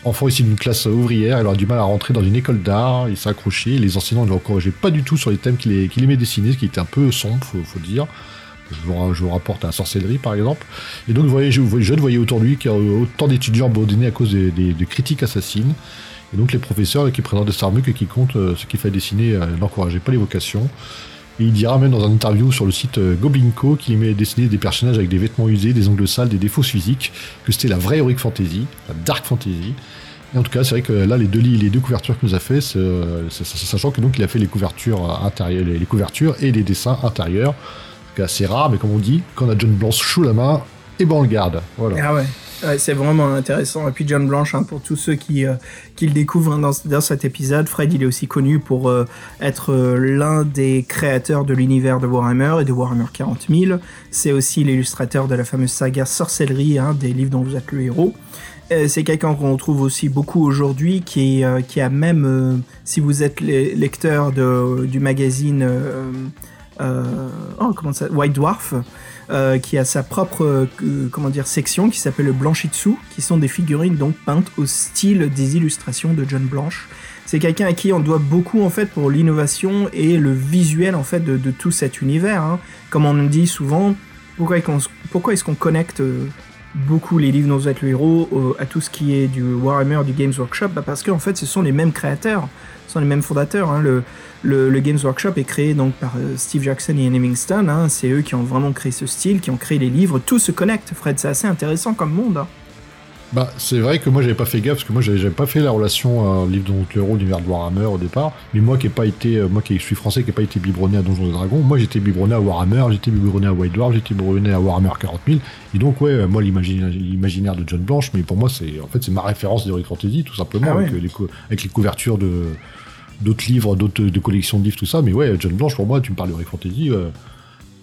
Enfant issu d'une classe ouvrière, il aura du mal à rentrer dans une école d'art, il s'est accroché, les enseignants ne l'encourageaient pas du tout sur les thèmes qu'il aimait dessiner, ce qui était un peu sombre, faut, dire. Je vous, je rapporte à la sorcellerie, par exemple. Et donc, voyez, je, jeune voyait autour de lui qu'il y a autant d'étudiants abandonnés à cause des, critiques assassines. Et donc, les professeurs qui présentent de Starbuck et qui comptent euh, ce qu'il fait dessiner euh, n'encourageaient pas les vocations. Et il dira même dans un interview sur le site euh, Goblinko qu'il aimait dessiner des personnages avec des vêtements usés, des ongles sales, des défauts physiques, que c'était la vraie heroic fantasy, la dark fantasy. Et en tout cas, c'est vrai que là, les deux, les deux couvertures qu'il nous a fait, euh, sachant que donc il a fait les couvertures intérieures, les, couvertures et les dessins intérieurs, c'est assez rare, mais comme on dit, quand on a John Blanche sous la main, et ben on le garde. Voilà. Ah ouais. C'est vraiment intéressant. Et puis John Blanche, hein, pour tous ceux qui, euh, qui le découvrent hein, dans, cet épisode, Fred, il est aussi connu pour euh, être euh, l'un des créateurs de l'univers de Warhammer et de Warhammer 40 000. C'est aussi l'illustrateur de la fameuse saga Sorcellerie, hein, des livres dont vous êtes le héros. C'est quelqu'un qu'on trouve aussi beaucoup aujourd'hui, qui, qui a même, si vous êtes le- lecteur du magazine oh, comment ça, White Dwarf, euh, qui a sa propre euh, comment dire section qui s'appelle le Blanchitsu, qui sont des figurines donc peintes au style des illustrations de John Blanche. C'est quelqu'un à qui on doit beaucoup en fait pour l'innovation et le visuel en fait de, tout cet univers. hein. Comme on dit souvent, pourquoi, est-ce qu'on- connecte euh, beaucoup les livres êtes le héros à tout ce qui est du Warhammer, du Games Workshop? Bah, Parce qu'en fait ce sont les mêmes créateurs, ce sont les mêmes fondateurs. hein. Le, le Games Workshop est créé donc par euh, Steve Jackson et Ian Hemingston. hein. C'est eux qui ont vraiment créé ce style, qui ont créé les livres. Tout se connecte, Fred. C'est assez intéressant comme monde. hein. Bah, c'est vrai que moi j'avais pas fait gaffe parce que moi j'avais pas fait la relation euh, livre dont le héros l'univers de Warhammer au départ. Mais moi qui ai pas été, euh, moi qui suis français qui ai pas été biberonné à Donjons et Dragons, moi j'étais biberonné à Warhammer, j'étais biberonné à White Dwarf, j'étais biberonné à Warhammer 40 000. Et donc ouais, moi l'imaginaire de John Blanche, mais pour moi c'est en fait c'est ma référence d'Heroic Fantasy tout simplement Ah ouais. avec, les cou- avec les couvertures de d'autres livres, d'autres de collections de livres tout ça. Mais ouais, John Blanche pour moi tu me parles d'Heroic Fantasy. euh,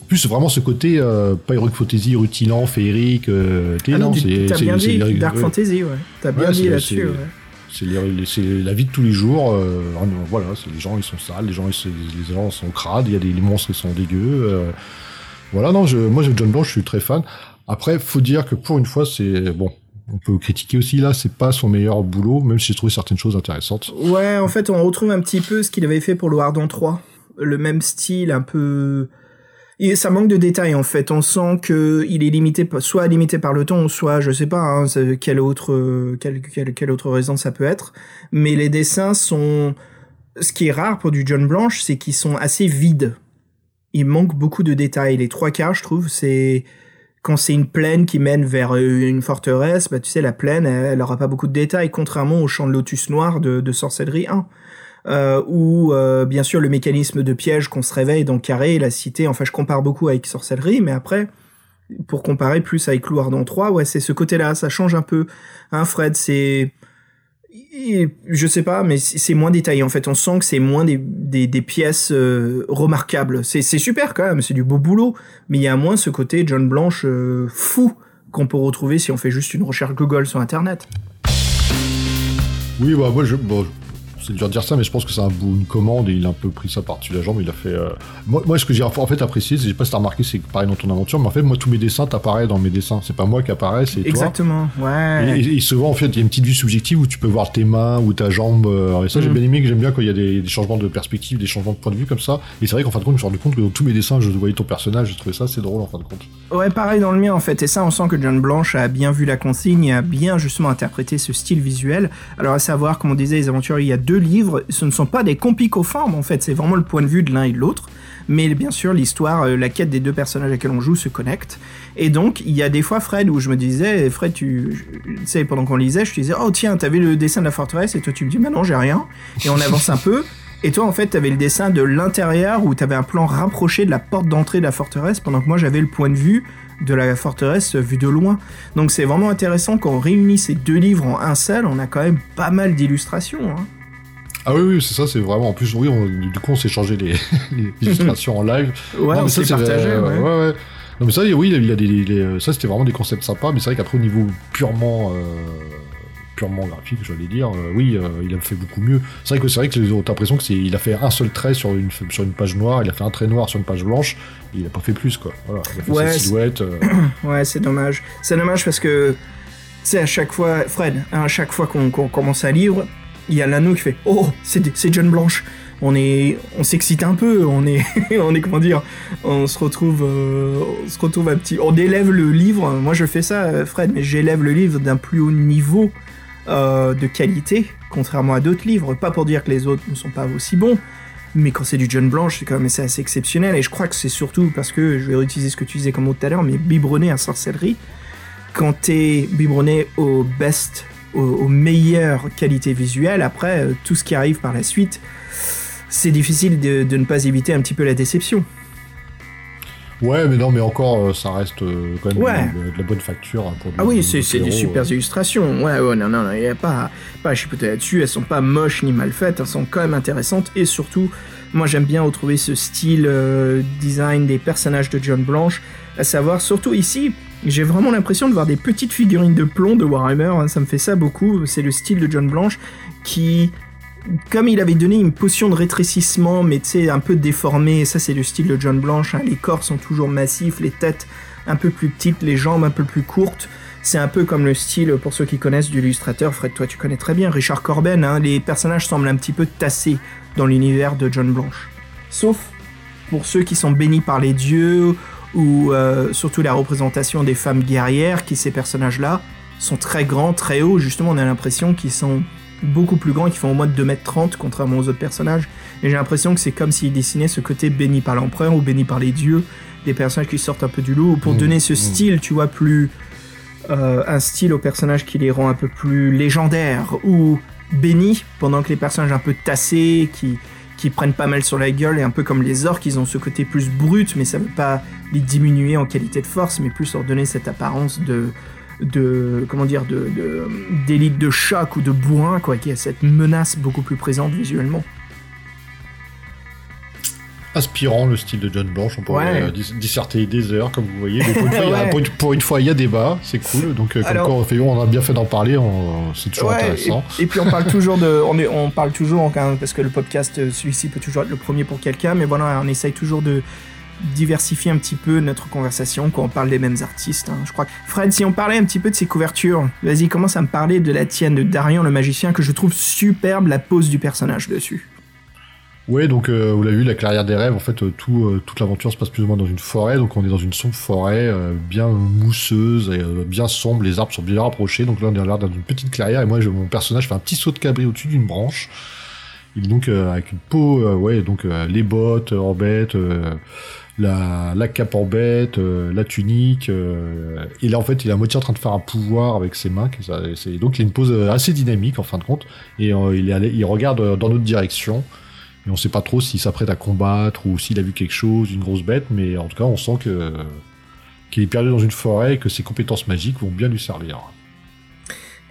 plus vraiment ce côté euh, pas Heroic Fantasy rutilant, féerique. Euh, Ah non, t'as bien dit, Dark ouais. Fantasy, ouais. T'as bien Ouais, dit là-dessus, c'est- ouais. C'est la vie de tous les jours. euh, voilà, c'est les gens ils sont sales, les gens ils, les gens sont crades, il y a des les monstres qui sont dégueux. euh, voilà, non, je, moi John Blanche, je suis très fan. Après, faut dire que pour une fois, c'est bon. On peut critiquer aussi là, c'est pas son meilleur boulot, même si j'ai trouvé certaines choses intéressantes. Ouais, en fait, on retrouve un petit peu ce qu'il avait fait pour le Hardon 3. Le même style, un peu. Et ça manque de détails en fait. On sent que il est limité, soit limité par le temps, soit je sais pas hein, quelle autre, quelle, quelle, quelle autre raison ça peut être. Mais les dessins sont, ce qui est rare pour du John Blanche, c'est qu'ils sont assez vides. Il manque beaucoup de détails. Les trois quarts, je trouve, c'est quand c'est une plaine qui mène vers euh, une forteresse, bah tu sais la plaine, elle, elle aura pas beaucoup de détails, contrairement au champ de lotus noir de, Sorcellerie 1 euh, où euh, bien sûr le mécanisme de piège qu'on se réveille dans Carré, la cité, enfin je compare beaucoup avec Sorcellerie, mais après, pour comparer plus avec Louardon 3, ouais c'est ce côté-là, ça change un peu. Hein Fred, c'est... Je sais pas, mais c'est moins détaillé en fait, on sent que c'est moins des, pièces euh, remarquables. C'est c'est super quand même, c'est du beau boulot, mais il y a moins ce côté John Blanche euh, fou qu'on peut retrouver si on fait juste une recherche Google sur Internet. Oui, bah moi je. C'est dur de dire ça, mais je pense que c'est un bout, une commande et il a un peu pris ça par-dessus la jambe. Il a fait. euh, Moi, moi, ce que j'ai en fait apprécié, c'est- je sais pas si t'as remarqué, c'est pareil dans ton aventure, mais en fait, moi, tous mes dessins t'apparaissent dans mes dessins. C'est pas moi qui apparaît, c'est toi. Exactement, ouais. Et, et- et souvent, en fait, il y a une petite vue subjective où tu peux voir tes mains ou ta jambe. euh, et ça, j'ai Mhm. bien aimé, que j'aime bien quand il y a des, des changements de perspective, des changements de point de vue comme ça. Et c'est vrai qu'en fin de compte, je me suis rendu compte que dans tous mes dessins, je voyais ton personnage. J'ai trouvé ça assez drôle en fin de compte. Ouais, pareil dans le mien en fait. Et ça, on sent que John Blanche a bien vu la consigne et a bien justement interprété ce style visuel. Alors à savoir, comme on disait, les aventuriers, il y a deux livres. Ce ne sont pas des compicoformes en fait. C'est vraiment le point de vue de l'un et de l'autre. Mais bien sûr, l'histoire, euh, la quête des deux personnages à lesquels on joue se connecte. Et donc, il y a des fois, Fred, où je me disais, Fred, tu, sais, pendant qu'on lisait, je te disais, oh tiens, t'avais le dessin de la forteresse, et toi tu me dis, bah non, j'ai rien. Et on avance un peu. Et toi, en fait, t'avais le dessin de l'intérieur où t'avais un plan rapproché de la porte d'entrée de la forteresse, pendant que moi j'avais le point de vue de la forteresse vu de loin. Donc c'est vraiment intéressant quand on réunit ces deux livres en un seul, on a quand même pas mal d'illustrations. Hein. Ah oui, oui, c'est ça, c'est vraiment. En plus, oui, on- du coup, on s'est changé les, les illustrations en live. Ouais, Non, on s'est c'est- partagé. euh, ouais. ouais, ouais. Non, mais ça, oui, il il a des, les- ça, c'était vraiment des concepts sympas, mais c'est vrai qu'après, au niveau purement, euh, purement graphique, j'allais dire, euh, oui, euh, il a fait beaucoup mieux. C'est vrai que c'est vrai que les autres, t'as l'impression que c'est, il a fait un seul trait sur une, sur une page noire, il a fait un trait noir sur une page blanche, et il a pas fait plus, quoi. Voilà, il a fait Ouais, silhouette. euh, Ouais, c'est dommage. C'est dommage parce que, c'est à chaque fois, Fred, hein, à chaque fois qu'on qu'on commence un livre, il y a l'anneau qui fait Oh, c'est John Blanche. On est, on s'excite un peu, on est, on est comment dire, on se retrouve, euh, on se retrouve un petit, on élève le livre. Moi, je fais ça, Fred, mais j'élève le livre d'un plus haut niveau euh, de qualité, contrairement à d'autres livres. Pas pour dire que les autres ne sont pas aussi bons, mais quand c'est du John Blanche, c'est quand même assez exceptionnel. Et je crois que c'est surtout parce que, je vais réutiliser ce que tu disais comme mot tout à l'heure, mais biberonné à sorcellerie, quand t'es biberonné au best, au, aux meilleures qualités visuelles, après, euh, tout ce qui arrive par la suite, c'est difficile de, de ne pas éviter un petit peu la déception. Ouais, mais non, mais encore, euh, ça reste euh, quand même Ouais. de, de la bonne facture. hein, pour Ah oui, c'est des super illustrations. Ouais, ouais, non, non, non, il n'y a pas, pas à chipoter là-dessus. Elles sont pas moches ni mal faites, elles sont quand même intéressantes. Et surtout, moi j'aime bien retrouver ce style euh, design des personnages de John Blanche. À savoir, surtout ici, j'ai vraiment l'impression de voir des petites figurines de plomb de Warhammer. hein, ça me fait ça beaucoup. C'est le style de John Blanche qui. Comme il avait donné une potion de rétrécissement, mais tu sais, un peu déformée, ça c'est le style de John Blanche, hein, les corps sont toujours massifs, les têtes un peu plus petites, les jambes un peu plus courtes. C'est un peu comme le style, pour ceux qui connaissent, du illustrateur, Fred, toi tu connais très bien, Richard Corben, hein, les personnages semblent un petit peu tassés dans l'univers de John Blanche. Sauf pour ceux qui sont bénis par les dieux, ou euh, surtout la représentation des femmes guerrières, qui ces personnages-là sont très grands, très hauts, justement on a l'impression qu'ils sont beaucoup plus grands, qui font au moins de 2m30, contrairement aux autres personnages. Et j'ai l'impression que c'est comme s'ils dessinaient ce côté béni par l'empereur ou béni par les dieux, des personnages qui sortent un peu du lot, pour Mmh, donner ce mmh. style, tu vois, plus... euh, un style aux personnages qui les rend un peu plus légendaires ou bénis, pendant que les personnages un peu tassés, qui, qui prennent pas mal sur la gueule, et un peu comme les orques, ils ont ce côté plus brut, mais ça veut pas les diminuer en qualité de force, mais plus leur donner cette apparence de de comment dire de d'élite de choc ou de bourrin quoi qui a cette menace beaucoup plus présente visuellement Inspirant le style de John Blanche, on pourrait Ouais. euh, dis- disserter des heures, comme vous voyez. Mais pour, une fois, il y a- Ouais. pour une- pour une fois, il y a débat, c'est cool. Donc, euh, comme Alors- quoi, on, a bien fait d'en parler, c'est toujours Ouais, intéressant. Et, et puis on parle toujours de, on, est- on parle toujours, parce que le podcast, euh, celui-ci peut toujours être le premier pour quelqu'un, mais voilà, on essaye toujours de diversifier un petit peu notre conversation quand on parle des mêmes artistes. hein. Je crois Fred, si on parlait un petit peu de ses couvertures, vas-y, commence à me parler de la tienne de Darian le magicien que je trouve superbe la pose du personnage dessus. Ouais, donc euh, vous l'avez vu, la clairière des rêves, en fait, euh, tout, euh, toute l'aventure se passe plus ou moins dans une forêt, donc on est dans une sombre forêt, bien mousseuse, et, bien sombre, les arbres sont bien rapprochés, donc là on est dans une petite clairière, et moi mon personnage fait un petit saut de cabri au-dessus d'une branche, il est donc avec une peau, ouais, donc les bottes en bête, la, la cape en bête, la tunique, et là en fait il est à moitié en train de faire un pouvoir avec ses mains, c'est- donc il a une pose assez dynamique en fin de compte, et il, est allé- il regarde dans notre direction, et on sait pas trop s'il s'apprête à combattre ou s'il a vu quelque chose, une grosse bête, mais en tout cas, on sent que qu'il est perdu dans une forêt et que ses compétences magiques vont bien lui servir.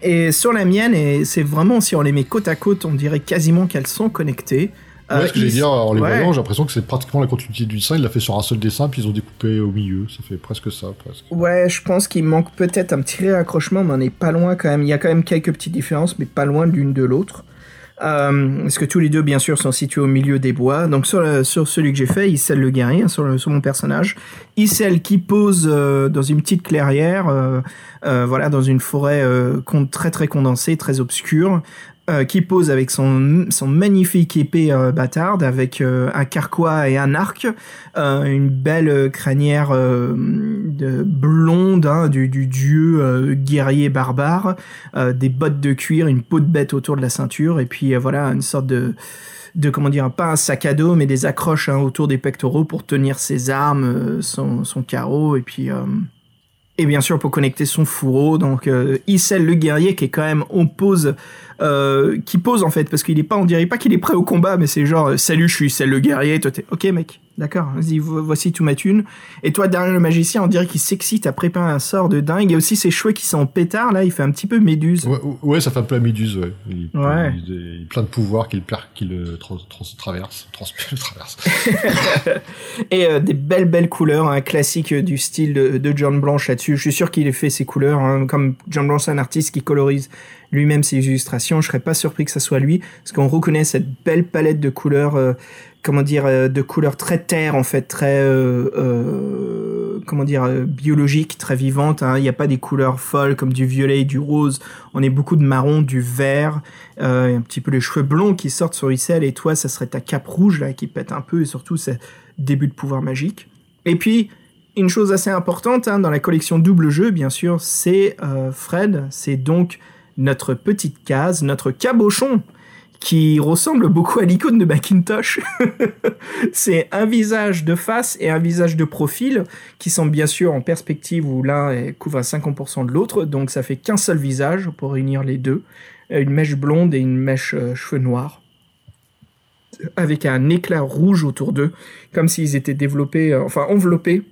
Et sur la mienne, et c'est vraiment, si on les met côte à côte, on dirait quasiment qu'elles sont connectées. Ouais, Euh, ce que j'allais dire, en les ouais. voyant, j'ai l'impression que c'est pratiquement la continuité du dessin. Il l'a fait sur un seul dessin, puis ils ont découpé au milieu. Ça fait presque ça, presque. Ouais, je pense qu'il manque peut-être un petit réaccrochement, mais on n'est pas loin quand même. Il y a quand même quelques petites différences, mais pas loin l'une de l'autre. Euh, parce que tous les deux, bien sûr, sont situés au milieu des bois. Donc sur, sur celui que j'ai fait, Issel le guerrier, sur, le- sur mon personnage. Issel qui pose euh, dans une petite clairière, euh, euh, voilà, dans une forêt euh, très très condensée, très obscure. Euh, qui pose avec son, son magnifique épée euh, bâtarde, avec euh, un carquois et un arc, une belle crinière euh, de blonde hein, du, dieu guerrier barbare, des bottes de cuir, une peau de bête autour de la ceinture, et puis voilà une sorte de de comment dire pas un sac à dos mais des accroches hein, autour des pectoraux pour tenir ses armes, son, son carreau et puis et bien sûr pour connecter son fourreau donc euh, le guerrier qui est quand même on pose euh, qui pose en fait parce qu'il est pas on dirait pas qu'il est prêt au combat mais c'est genre euh, salut je suis Issel le guerrier toi t'es ok mec d'accord vas-y vo- voici tout ma thune et toi derrière le magicien on dirait qu'il s'excite à préparer un sort de dingue et aussi ses cheveux qui sont en pétard là il fait un petit peu méduse Ouais, ouais, ça fait un peu la méduse, ouais. Il, Ouais. il, il a plein de pouvoirs qu'il euh, traverse. Trans, traverse. Et euh, des belles belles couleurs, un classique du style de, de John Blanche là-dessus. Je suis sûr qu'il ait fait ses couleurs, hein, comme John Blanche c'est un artiste qui colorise lui-même ses illustrations. Je serais pas surpris que ça soit lui, parce qu'on reconnaît cette belle palette de couleurs, euh, comment dire, euh, de couleurs très terre en fait, très euh, comment dire, biologique, très vivante. hein. Il n'y a pas des couleurs folles comme du violet et du rose. On est beaucoup de marron, du vert, un petit peu les cheveux blonds qui sortent sur Issel. Et toi, ça serait ta cape rouge là qui pète un peu, et surtout ce début de pouvoir magique. Et puis une chose assez importante hein, dans la collection double jeu, bien sûr, c'est Fred. C'est donc notre petite case, notre cabochon qui ressemble beaucoup à l'icône de Macintosh. c'est un visage de face et un visage de profil qui sont bien sûr en perspective où l'un couvre à 50% de l'autre, donc ça fait qu'un seul visage pour réunir les deux, une mèche blonde et une mèche euh, cheveux noirs, avec un éclat rouge autour d'eux, comme s'ils étaient développés, euh, enfin enveloppés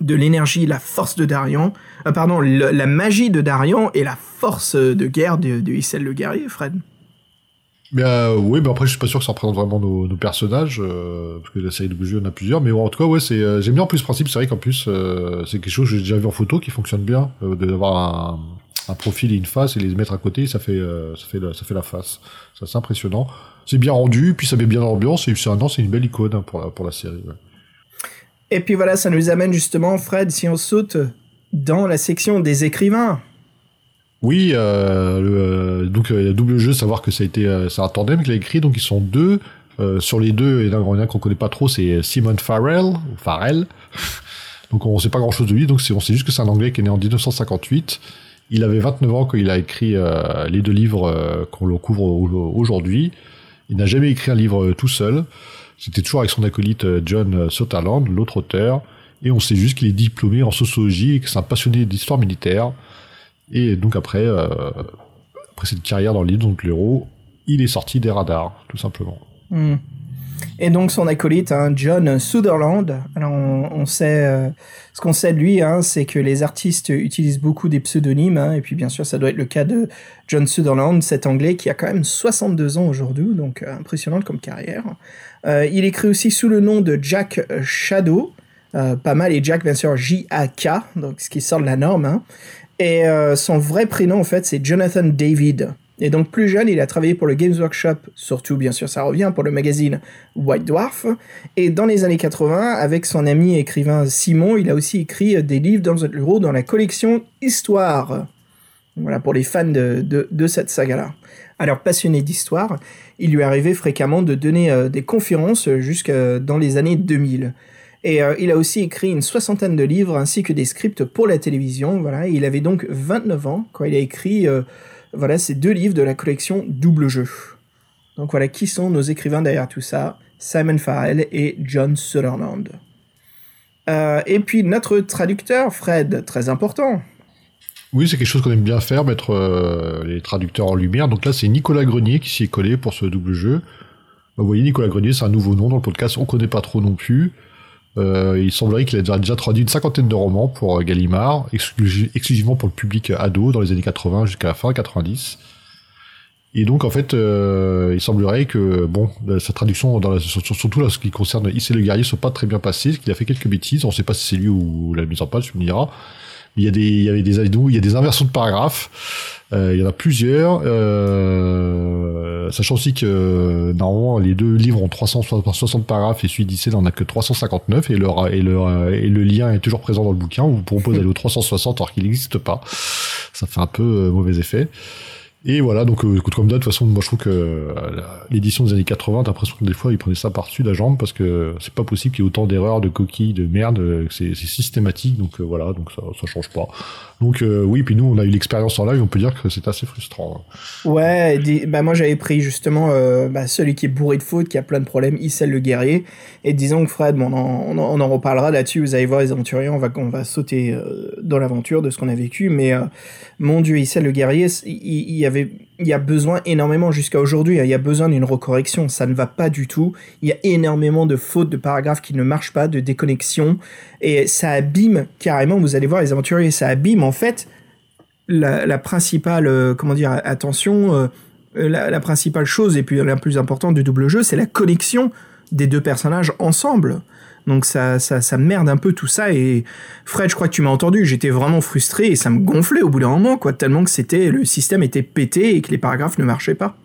de l'énergie, la force de Darian, euh, pardon, la magie de Darian et la force de guerre de, de Issel le guerrier, Fred. Mais euh, oui, mais après, je suis pas sûr que ça représente vraiment nos, personnages, euh, parce que la série de y en a plusieurs. Mais en tout cas, ouais, c'est, euh, j'aime bien en plus ce principe. C'est vrai qu'en plus, euh, c'est quelque chose que j'ai déjà vu en photo qui fonctionne bien, euh, d'avoir un, un profil et une face et les mettre à côté, ça fait, euh, ça fait, la, ça fait la face. C'est impressionnant. C'est bien rendu, puis ça met bien l'ambiance. Et c'est un, c'est une belle icône hein, pour la, pour la série. Et puis voilà, ça nous amène justement, Fred, si on saute dans la section des écrivains. Oui, euh, euh, donc euh, double jeu, savoir que ça a été, euh, c'est un tandem qu'il a écrit, donc ils sont deux. Euh, sur les deux, il y en a un qu'on connaît pas trop, c'est Simon Farrell, Farrell. donc on sait pas grand chose de lui, donc on sait juste que c'est un Anglais qui est né en 1958. Il avait 29 ans quand il a écrit les deux livres qu'on le couvre au- aujourd'hui. Il n'a jamais écrit un livre tout seul. C'était toujours avec son acolyte euh, John Sutherland, l'autre auteur. Et on sait juste qu'il est diplômé en sociologie et que c'est un passionné d'histoire militaire. Et donc après, euh, après cette carrière dans l'île, donc l'héros, il est sorti des radars, tout simplement. Hmm. Et donc son acolyte, hein, John Sutherland. Alors on, sait, euh, ce qu'on sait de lui, hein, c'est que les artistes utilisent beaucoup des pseudonymes, hein, et puis bien sûr ça doit être le cas de John Sutherland, cet Anglais qui a quand même 62 ans aujourd'hui, donc euh, impressionnante comme carrière. Euh, il écrit aussi sous le nom de Jack Shadow, pas mal, et Jack bien sûr J-A-K, donc ce qui sort de la norme. Et son vrai prénom en fait c'est Jonathan David. Et donc plus jeune, il a travaillé pour le Games Workshop, surtout bien sûr ça revient pour le magazine White Dwarf. Et dans les années 80, avec son ami écrivain Simon, il a aussi écrit des livres dans le dans la collection Histoire. Voilà pour les fans de, de, cette saga-là. Alors passionné d'histoire, il lui arrivait fréquemment de donner euh, des conférences jusque dans les années 2000. Et euh, il a aussi écrit une soixantaine de livres ainsi que des scripts pour la télévision. Voilà, il avait donc 29 ans quand il a écrit euh, voilà ces deux livres de la collection Double Jeu. Donc voilà, qui sont nos écrivains derrière tout ça? Simon Farrell et John Sutherland. et puis notre traducteur, Fred, très important. Oui, c'est quelque chose qu'on aime bien faire, mettre les traducteurs en lumière. Donc là, c'est Nicolas Grenier qui s'y est collé pour ce double jeu. Bah, vous voyez, Nicolas Grenier, c'est un nouveau nom dans le podcast, on connaît pas trop non plus. Euh, il semblerait qu'il ait déjà traduit une cinquantaine de romans pour euh, Gallimard, exclusivement pour le public ado dans les années 80 jusqu'à la fin 90. Et donc en fait, euh, il semblerait que bon, sa traduction, surtout là ce qui concerne Issé le guerrier, soit pas très bien passée, qu'il a fait quelques bêtises. On ne sait pas si c'est lui ou la mise en page, tu me diras. Il y a des, il y avait des, il y a des inversions de paragraphes. Euh, il y en a plusieurs, euh, sachant aussi que normalement les deux livres ont 360 paragraphes et celui d'Issé n'en a que 359 et le, et, le, et le lien est toujours présent dans le bouquin. On vous propose d'aller au 360 alors qu'il n'existe pas. Ça fait un peu euh, mauvais effet. Et voilà, donc euh, comme d'hab, de toute façon, moi je trouve que euh, l'édition des années 80, t'as l'impression que des fois ils prenaient ça par-dessus la jambe parce que c'est pas possible qu'il y ait autant d'erreurs, de coquilles, de merde, euh, c'est systématique, donc voilà, donc ça, ça change pas. Donc oui, puis nous on a eu l'expérience en live, on peut dire que c'est assez frustrant. Hein. Ouais, bah moi j'avais pris justement bah, celui qui est bourré de fautes, qui a plein de problèmes, Issel le guerrier, et disons que Fred, bon, on, en, reparlera là-dessus, vous allez voir les aventuriers, on va, on va sauter dans l'aventure de ce qu'on a vécu, mais mon dieu, Issel le guerrier, il y avait il y a besoin énormément jusqu'à aujourd'hui, hein, il y a besoin d'une recorrection, ça ne va pas du tout. Il y a énormément de fautes de paragraphes qui ne marchent pas, de déconnexion, et ça abîme carrément, vous allez voir les aventuriers, ça abîme en fait la, principale, euh, comment dire, attention, euh, la, principale chose et puis la plus importante du double jeu, c'est la connexion des deux personnages ensemble. Donc ça, ça, ça merde un peu tout ça. Et Fred, je crois que tu m'as entendu, j'étais vraiment frustré et ça me gonflait au bout d'un moment, quoi, tellement que c'était le système était pété et que les paragraphes ne marchaient pas.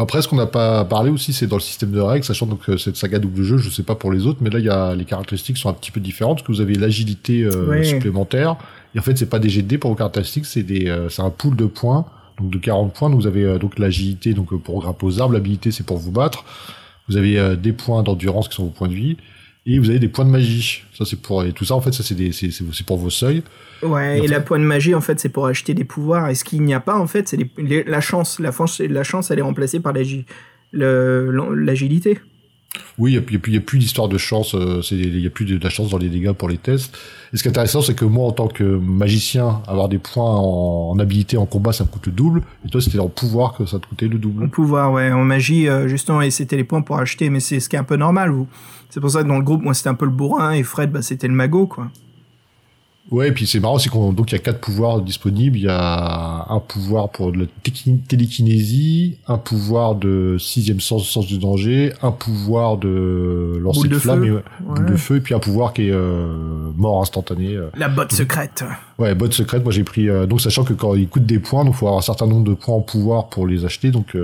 Après, ce qu'on n'a pas parlé aussi, c'est dans le système de règles, sachant que cette saga double jeu, je sais pas pour les autres, mais là, il y a les caractéristiques sont un petit peu différentes, parce que vous avez l'agilité euh, supplémentaire, et en fait, c'est pas des GD pour vos caractéristiques, c'est des, euh, c'est un pool de points, donc de 40 points. Donc vous avez euh, donc l'agilité, donc pour grimper aux arbres, l'habilité, c'est pour vous battre. Vous avez des points d'endurance qui sont vos points de vie, et vous avez des points de magie. Ça c'est pour et tout ça en fait ça c'est des c'est c'est pour vos seuils. Ouais, et, la point de magie en fait c'est pour acheter des pouvoirs et ce qu'il n'y a pas en fait c'est la chance, la chance la chance elle est remplacée par l'agilité. Oui, et puis il n'y a plus d'histoire de chance, euh, il n'y a plus de, la chance dans les dégâts pour les tests. Et ce qui est intéressant, c'est que moi, en tant que magicien, avoir des points en, habilité en combat, ça me coûte le double. Et toi, c'était en pouvoir que ça te coûtait le double. En pouvoir, ouais. En magie, euh, justement, et c'était les points pour acheter, mais c'est ce qui est un peu normal. C'est pour ça que dans le groupe, moi, c'était un peu le bourrin, et Fred, bah, c'était le magot, quoi. Ouais, et puis c'est marrant, c'est qu'on donc il y a quatre pouvoirs disponibles. Il y a un pouvoir pour la télékinésie, un pouvoir de sixième sens, sens du danger, un pouvoir de lancer de, flamme, feu. Et, de feu, et puis un pouvoir qui est euh, mort instantané. Euh. La botte secrète. Ouais, botte secrète. Moi j'ai pris euh, donc sachant que quand il coûte des points, donc faut avoir un certain nombre de points en pouvoir pour les acheter. Donc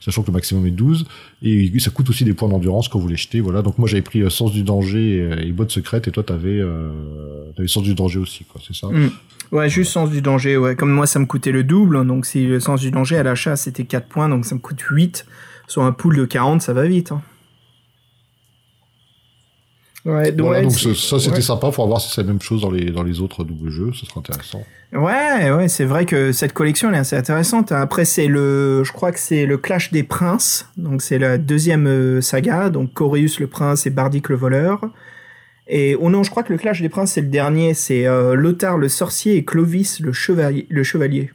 sachant que le maximum est 12. Et ça coûte aussi des points d'endurance quand vous les jetez. Voilà. Donc moi j'avais pris euh, Sens du danger et, botte secrète et toi t'avais euh, avais Sens du danger aussi, quoi. C'est ça? Mm. Ouais, juste Sens du danger, ouais. Comme moi ça me coûtait le double, donc si le Sens du danger à l'achat c'était 4 points, donc ça me coûte 8. Sur un pool de 40, ça va vite. Hein. Ouais, donc, ça, c'était sympa. Faut voir si c'est la même chose dans les dans les autres doubles jeux. Ce serait intéressant. Ouais, ouais, c'est vrai que cette collection elle est assez intéressante. Après, c'est le, je crois que c'est le Clash des Princes. Donc c'est la deuxième euh, saga. Donc Coréus le prince et Bardic le voleur. Et oh non, je crois que le Clash des Princes c'est le dernier. C'est euh, Lothar le sorcier et Clovis le chevalier. Le chevalier.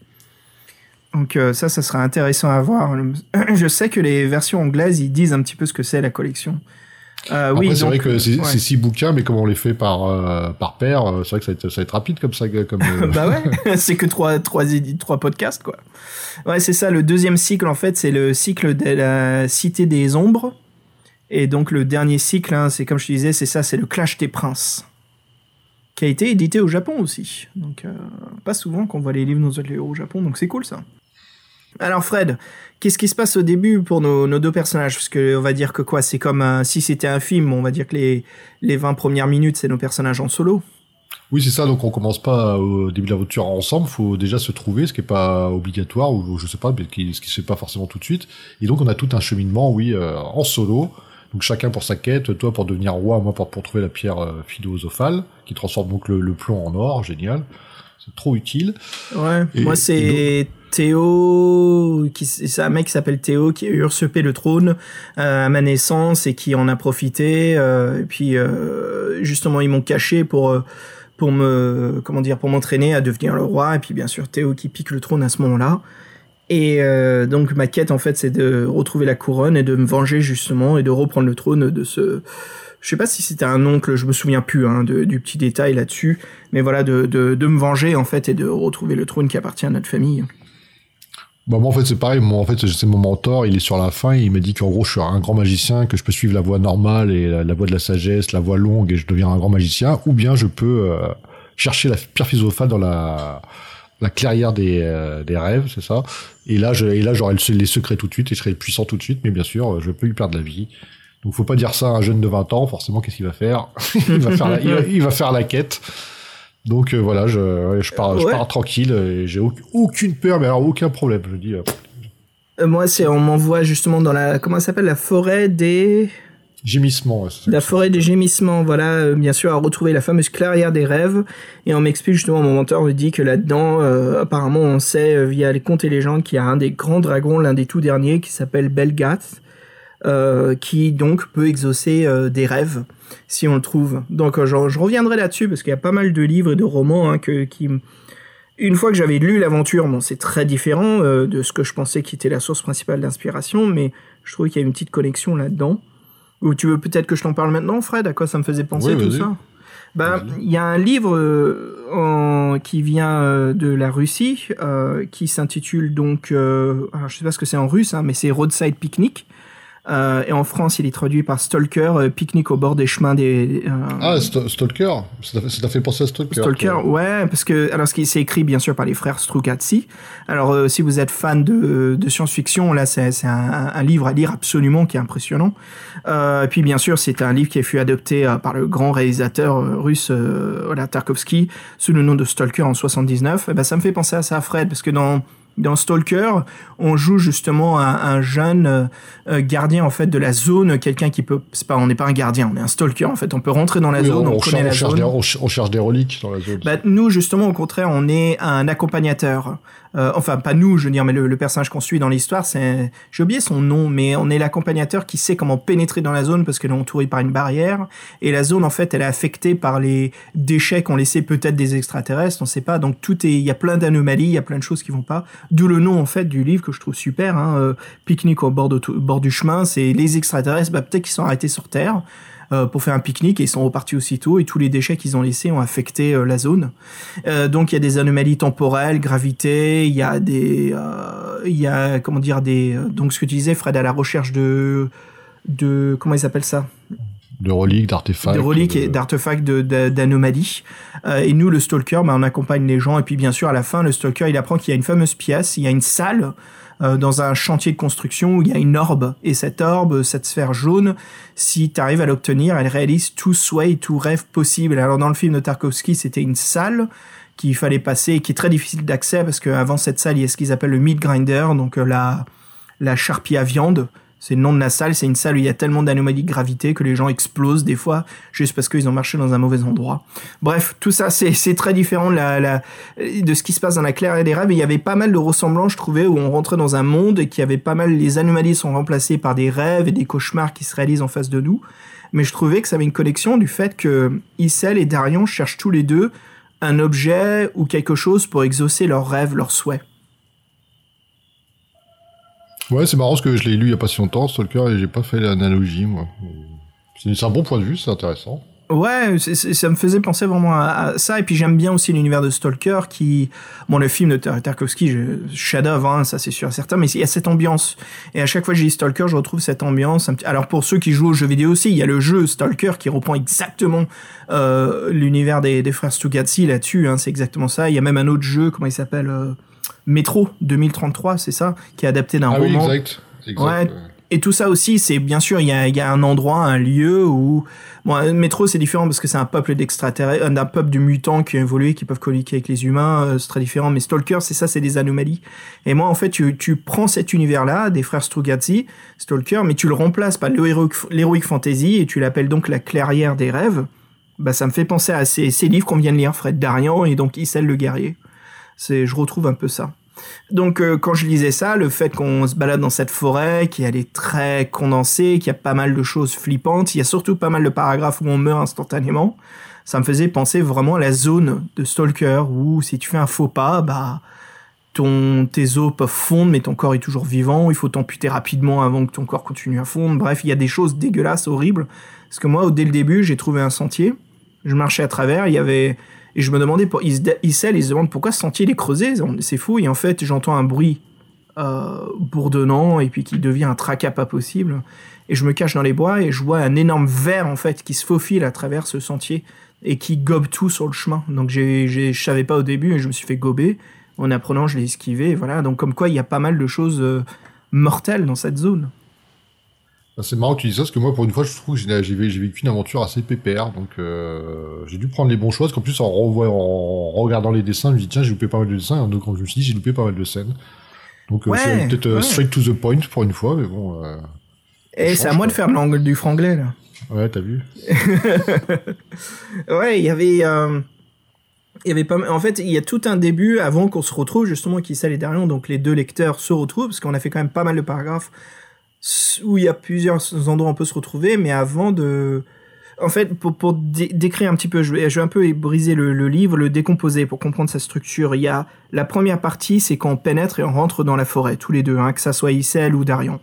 Donc euh, ça, ça serait intéressant à voir. Je sais que les versions anglaises ils disent un petit peu ce que c'est la collection. Euh, Après, oui, c'est vrai que c'est six bouquins, mais comme on les fait par euh, par paire, euh, c'est vrai que ça va, être, ça va être rapide comme ça. Comme, euh, bah ouais, c'est que trois trois trois podcasts quoi. Ouais, c'est ça. Le deuxième cycle en fait, c'est le cycle de la Cité des Ombres, et donc le dernier cycle, hein, c'est comme je te disais, c'est ça, c'est le Clash des Princes, qui a été édité au Japon aussi. Donc pas souvent qu'on voit les livres nous au Japon, donc c'est cool ça. Alors Fred, qu'est-ce qui se passe au début pour nos, nos deux personnages? Parce que on va dire que quoi, c'est comme un- si c'était un film, on va dire que les, les 20 premières minutes, c'est nos personnages en solo. Oui, c'est ça. Donc on commence pas au début de l'aventure ensemble. Faut déjà se trouver, ce qui est pas obligatoire ou je sais pas, mais qui, ce qui se fait pas forcément tout de suite. Et donc on a tout un cheminement, oui, euh, en solo. Donc chacun pour sa quête, toi pour devenir roi, moi pour, pour trouver la pierre euh, philosophale, qui transforme donc le, le plomb en or, génial. C'est trop utile. Ouais, Et- moi c'est Théo, c'est un mec qui s'appelle Théo qui a usurpé le trône euh, à ma naissance et qui en a profité. euh, et puis euh, justement ils m'ont caché pour me comment dire pour m'entraîner à devenir le roi. Et puis bien sûr Théo qui pique le trône à ce moment-là. Et donc ma quête en fait c'est de retrouver la couronne et de me venger justement et de reprendre le trône de ce je sais pas si c'était un oncle, je me souviens plus hein, de- du petit détail là-dessus, mais voilà de me venger en fait et de retrouver le trône qui appartient à notre famille. Bah moi en fait c'est pareil, moi en fait c'est mon mentor, il est sur la fin, il m'a dit qu'en gros je suis un grand magicien, que je peux suivre la voie normale et la, voie de la sagesse, la voie longue et je deviens un grand magicien, ou bien je peux euh, chercher la pierre philosophale dans la la clairière des, euh, des rêves, c'est ça. Et là je et là j'aurai le- les secrets tout de suite et je serai puissant tout de suite, mais bien sûr je peux lui perdre la vie. Donc faut pas dire ça à un jeune de 20 ans, forcément qu'est-ce qu'il va faire? Il, va faire la, il va faire la quête. Donc euh, voilà, je, pars, je Ouais. pars tranquille et j'ai au- aucune peur, mais alors aucun problème. Je dis, euh, Euh, moi c'est on m'envoie justement dans la comment s'appelle la forêt des gémissement. ouais, c'est ça. la forêt des gémissements, voilà, euh, bien sûr, à retrouver la fameuse clairière des rêves. Et on m'explique justement, mon mentor me dit que là-dedans, euh, apparemment, on sait euh, via les contes et légendes qu'il y a un des grands dragons, l'un des tout derniers, qui s'appelle Belgath, qui donc peut exaucer des rêves si on le trouve. Donc je, je reviendrai là-dessus parce qu'il y a pas mal de livres et de romans hein, que, qui, une fois que j'avais lu l'aventure, bon, c'est très différent euh, de ce que je pensais qui était la source principale d'inspiration, mais je trouvais qu'il y a une petite connexion là-dedans. Ou tu veux peut-être que je t'en parle maintenant, Fred? À quoi ça me faisait penser Oui, tout ça? Bah, il y a un livre euh, en- qui vient euh, de la Russie, euh, qui s'intitule donc, alors je sais pas ce que c'est en russe, hein, mais c'est Roadside Picnic. Euh, et en France, il est traduit par Stalker, euh, pique-nique au bord des chemins des. euh, Ah, St- Stalker Ça t'a fait- penser à Stalker Stalker, ouais, parce que alors ce qui c'est écrit bien sûr par les frères Strugatzi. Alors euh, si vous êtes fan de, de science-fiction, là c'est un, un livre à lire absolument qui est impressionnant. Euh, et puis bien sûr c'est un livre qui a fut adopté euh, par le grand réalisateur russe euh, voilà, Tarkovsky sous le nom de Stalker en 79. Et ben ça me fait penser à ça, Fred, parce que dans dans Stalker, on joue justement un, un jeune euh, euh, gardien en fait de la zone, quelqu'un qui peut, c'est pas, on n'est pas un gardien, on est un stalker en fait. On peut rentrer dans la Oui, zone, on, on, connaît cher- la on cherche zone. des, on, ch- on cherche des reliques dans la zone. Bah, nous, justement, au contraire, on est un accompagnateur. Euh, enfin, pas nous, je veux dire, mais le, le personnage qu'on suit dans l'histoire, c'est... J'ai oublié son nom, mais on est l'accompagnateur qui sait comment pénétrer dans la zone parce qu'elle est entourée par une barrière. Et la zone, en fait, elle est affectée par les déchets qu'ont laissé peut-être des extraterrestres, on sait pas. Donc, tout est... Il y a plein d'anomalies, il y a plein de choses qui vont pas. D'où le nom, en fait, du livre que je trouve super. Hein, euh, Pique-nique au bord, bord du chemin, c'est les extraterrestres, bah, peut-être qu'ils sont arrêtés sur Terre euh, pour faire un pique-nique et ils sont repartis aussitôt et tous les déchets qu'ils ont laissés ont affecté euh, la zone. Euh, donc il y a des anomalies temporelles, gravité, il y a des, il y a comment dire des, donc ce que tu disais Fred à la recherche de, de comment ils appellent ça, De reliques, d'artefacts. de reliques et d'artefacts d'anomalies. Euh, et nous, le stalker, bah, on accompagne les gens. Et puis, bien sûr, à la fin, le stalker, il apprend qu'il y a une fameuse pièce, il y a une salle euh, dans un chantier de construction où il y a une orbe. Et cette orbe, cette sphère jaune, si tu arrives à l'obtenir, elle réalise tout souhait tout rêve possible. Alors, dans le film de Tarkovsky, c'était une salle qu'il fallait passer et qui est très difficile d'accès parce qu'avant cette salle, il y a ce qu'ils appellent le meat grinder, donc euh, la, la charpie à viande. C'est le nom de la salle. C'est une salle où il y a tellement d'anomalies de gravité que les gens explosent des fois juste parce qu'ils ont marché dans un mauvais endroit. Bref, tout ça, c'est très différent de, la, de ce qui se passe dans la clairière des rêves. Et il y avait pas mal de ressemblances, je trouvais, où on rentrait dans un monde et qu'il y avait pas mal, les anomalies sont remplacées par des rêves et des cauchemars qui se réalisent en face de nous. Mais je trouvais que ça avait une connexion du fait que Issel et Darion cherchent tous les deux un objet ou quelque chose pour exaucer leurs rêves, leurs souhaits. Ouais, c'est marrant parce que je l'ai lu il y a pas si longtemps, Stalker, et j'ai pas fait l'analogie, moi. C'est un bon point de vue, c'est intéressant. Ouais, ça me faisait penser vraiment à, ça. Et puis j'aime bien aussi l'univers de Stalker qui, bon, le film de Tar- Tarkovsky, chef-d'œuvre, hein, ça c'est sûr et certain, mais il y a cette ambiance. Et à chaque fois que j'ai Stalker, je retrouve cette ambiance. Alors pour ceux qui jouent aux jeux vidéo aussi, il y a le jeu Stalker qui reprend exactement euh, l'univers des, des frères Stugatsi là-dessus. Hein, c'est exactement ça. Il y a même un autre jeu, comment il s'appelle euh, Métro 2033, c'est ça, qui est adapté d'un Ah oui, roman. exact. exact. Ouais. Et tout ça aussi, c'est bien sûr, il y a, y a un endroit, un lieu où. Bon, un métro, c'est différent parce que c'est un peuple d'extraterrestres, euh, un peuple de mutants qui ont évolué, qui peuvent communiquer avec les humains, euh, c'est très différent. Mais Stalker, c'est ça, c'est des anomalies. Et moi, en fait, tu, tu prends cet univers-là, des frères Strugatsky, Stalker, mais tu le remplaces par l'heroic fantasy et tu l'appelles donc la clairière des rêves. Bah, ça me fait penser à ces, ces livres qu'on vient de lire, Fred Darian et donc Issel le guerrier. C'est, je retrouve un peu ça. Donc euh, quand je lisais ça, le fait qu'on se balade dans cette forêt, qu'elle est très condensée, qu'il y a pas mal de choses flippantes, il y a surtout pas mal de paragraphes où on meurt instantanément, ça me faisait penser vraiment à la zone de Stalker où si tu fais un faux pas, bah ton, tes os peuvent fondre mais ton corps est toujours vivant, il faut t'amputer rapidement avant que ton corps continue à fondre. Bref, il y a des choses dégueulasses, horribles. Parce que moi, dès le début, j'ai trouvé un sentier, je marchais à travers, il y avait... Et je me demandais, pour, il, se, il, il se demande pourquoi ce sentier est creusé, c'est fou. Et en fait, j'entends un bruit euh, bourdonnant et puis qui devient un tracas pas possible. Et je me cache dans les bois et je vois un énorme ver en fait qui se faufile à travers ce sentier et qui gobe tout sur le chemin. Donc je savais pas au début et je me suis fait gober. En apprenant, je l'ai esquivé. Voilà. Donc comme quoi, il y a pas mal de choses euh, mortelles dans cette zone. Ah, C'est marrant que tu dis ça, parce que moi, pour une fois, je trouve que j'ai j'ai vé- j'ai vécu une aventure assez pépère, donc euh, j'ai dû prendre les bons choix, parce qu'en plus, en, revoyant, en regardant les dessins, je me dis, tiens, j'ai loupé pas mal de dessins, donc quand je me suis dit, j'ai loupé pas mal de scènes. Donc euh, Ouais, c'est peut-être euh, ouais. straight to the point pour une fois, mais bon, euh, Et c'est à moi de faire l'angle du franglais là. ouais, t'as vu. Ouais, il y avait, euh, il y avait pas. En fait, il y a tout un début avant qu'on se retrouve justement qui et Darion, donc les deux lecteurs se retrouvent parce qu'on a fait quand même pas mal de paragraphes où il y a plusieurs endroits où on peut se retrouver, mais avant de. En fait, pour, pour dé- décrire un petit peu, je vais, je vais un peu briser le, le livre, le décomposer pour comprendre sa structure. Il y a la première partie, c'est quand on pénètre et on rentre dans la forêt, tous les deux, hein, que ça soit Issel ou Darion.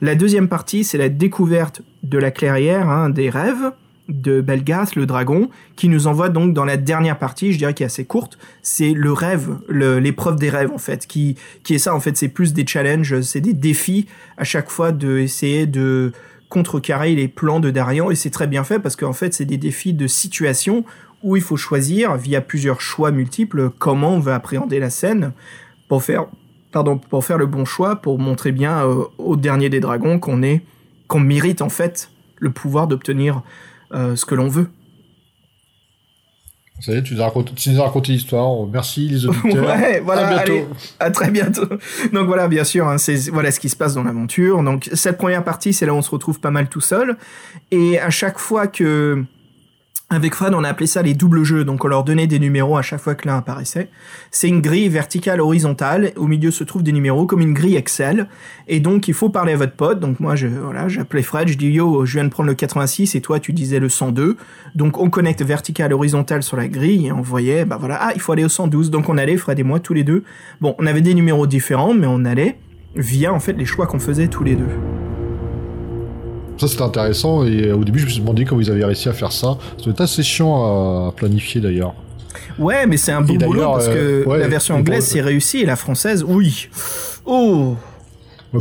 La deuxième partie, c'est la découverte de la clairière, hein, des rêves de Belgath, le dragon, qui nous envoie donc dans la dernière partie, je dirais qui est assez courte, c'est le rêve, l'épreuve des rêves en fait, qui, qui est ça en fait, c'est plus des challenges, c'est des défis à chaque fois de essayer de contrecarrer les plans de Darian et c'est très bien fait parce qu'en fait c'est des défis de situation où il faut choisir via plusieurs choix multiples comment on va appréhender la scène pour faire pardon pour faire le bon choix pour montrer bien euh, au dernier des dragons qu'on est qu'on mérite en fait le pouvoir d'obtenir ce que l'on veut. Ça y est, tu nous as raconté, l'histoire. Merci les auditeurs. Ouais, voilà, à bientôt. allez, à très bientôt. Donc voilà, bien sûr, hein, c'est voilà ce qui se passe dans l'aventure. Donc cette première partie, c'est là où on se retrouve pas mal tout seul. Et à chaque fois que avec Fred, on a appelé ça les doubles jeux, donc on leur donnait des numéros à chaque fois que l'un apparaissait. C'est une grille verticale horizontale, au milieu se trouvent des numéros comme une grille Excel, et donc il faut parler à votre pote. Donc moi, je voilà, j'appelais Fred, je dis yo, je viens de prendre le 86 et toi tu disais le 102. Donc on connecte vertical horizontal sur la grille et on voyait, bah voilà, ah il faut aller au 112. Donc on allait Fred et moi tous les deux. Bon, on avait des numéros différents, mais on allait via en fait les choix qu'on faisait tous les deux. Ça, c'était intéressant, et euh, au début, je me suis demandé comment ils avaient réussi à faire ça. Ça doit être assez chiant à planifier d'ailleurs. Ouais, mais c'est un beau Et boulot parce euh, que ouais, la version anglaise c'est réussi et la française, oui. Oh.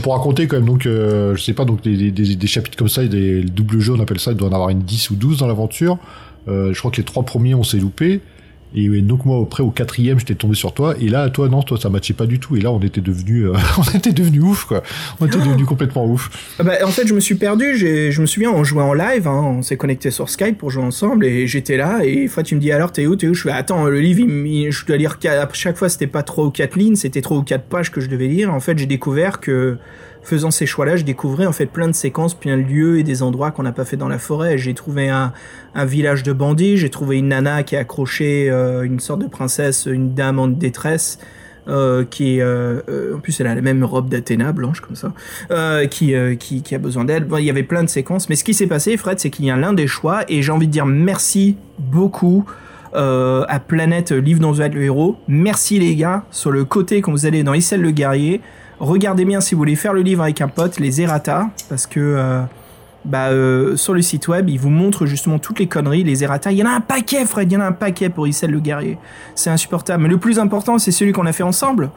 Pour raconter quand même, donc, euh, je sais pas, donc des, des, des chapitres comme ça, et des le double jeu, on appelle ça, il doit en avoir une 10 ou 12 dans l'aventure. Euh, je crois que les trois premiers, on s'est loupé. Et donc moi, après, au quatrième, j'étais tombé sur toi. Et là, toi, non, toi, ça matchait pas du tout. Et là, on était devenu, euh, on était devenu ouf, quoi. On était devenu complètement ouf. Ah Bah, en fait, je me suis perdu. Je me souviens, on jouait en live, hein, on s'est connecté sur Skype pour jouer ensemble et j'étais là. Et une fois, tu me dis alors, t'es où, t'es où Je fais attends, le livre, il je dois lire. À chaque fois, c'était pas trois ou quatre lignes, c'était trois ou quatre pages que je devais lire. En fait, j'ai découvert que faisant ces choix-là, je découvrais en fait plein de séquences, plein de lieux et des endroits qu'on n'a pas fait dans la forêt. J'ai trouvé un, village de bandits, j'ai trouvé une nana qui est accrochée, euh, une sorte de princesse, une dame en détresse. euh, qui est, euh, euh, en plus elle a la même robe d'Athéna blanche comme ça qui, qui, a besoin. Bon, il y avait plein de séquences, mais ce qui s'est passé, Fred, c'est qu'il y a l'un des choix, et j'ai envie de dire merci beaucoup à Planète Livre êtes le héros. Merci les gars, sur le côté quand vous allez dans Issel le guerrier, regardez bien si vous voulez faire le livre avec un pote, les errata, parce que euh, bah, euh, sur le site web, ils vous montrent justement toutes les conneries, les errata. Il y en a un paquet, Fred, il y en a un paquet pour Issel le guerrier. C'est insupportable. Mais le plus important, c'est celui qu'on a fait ensemble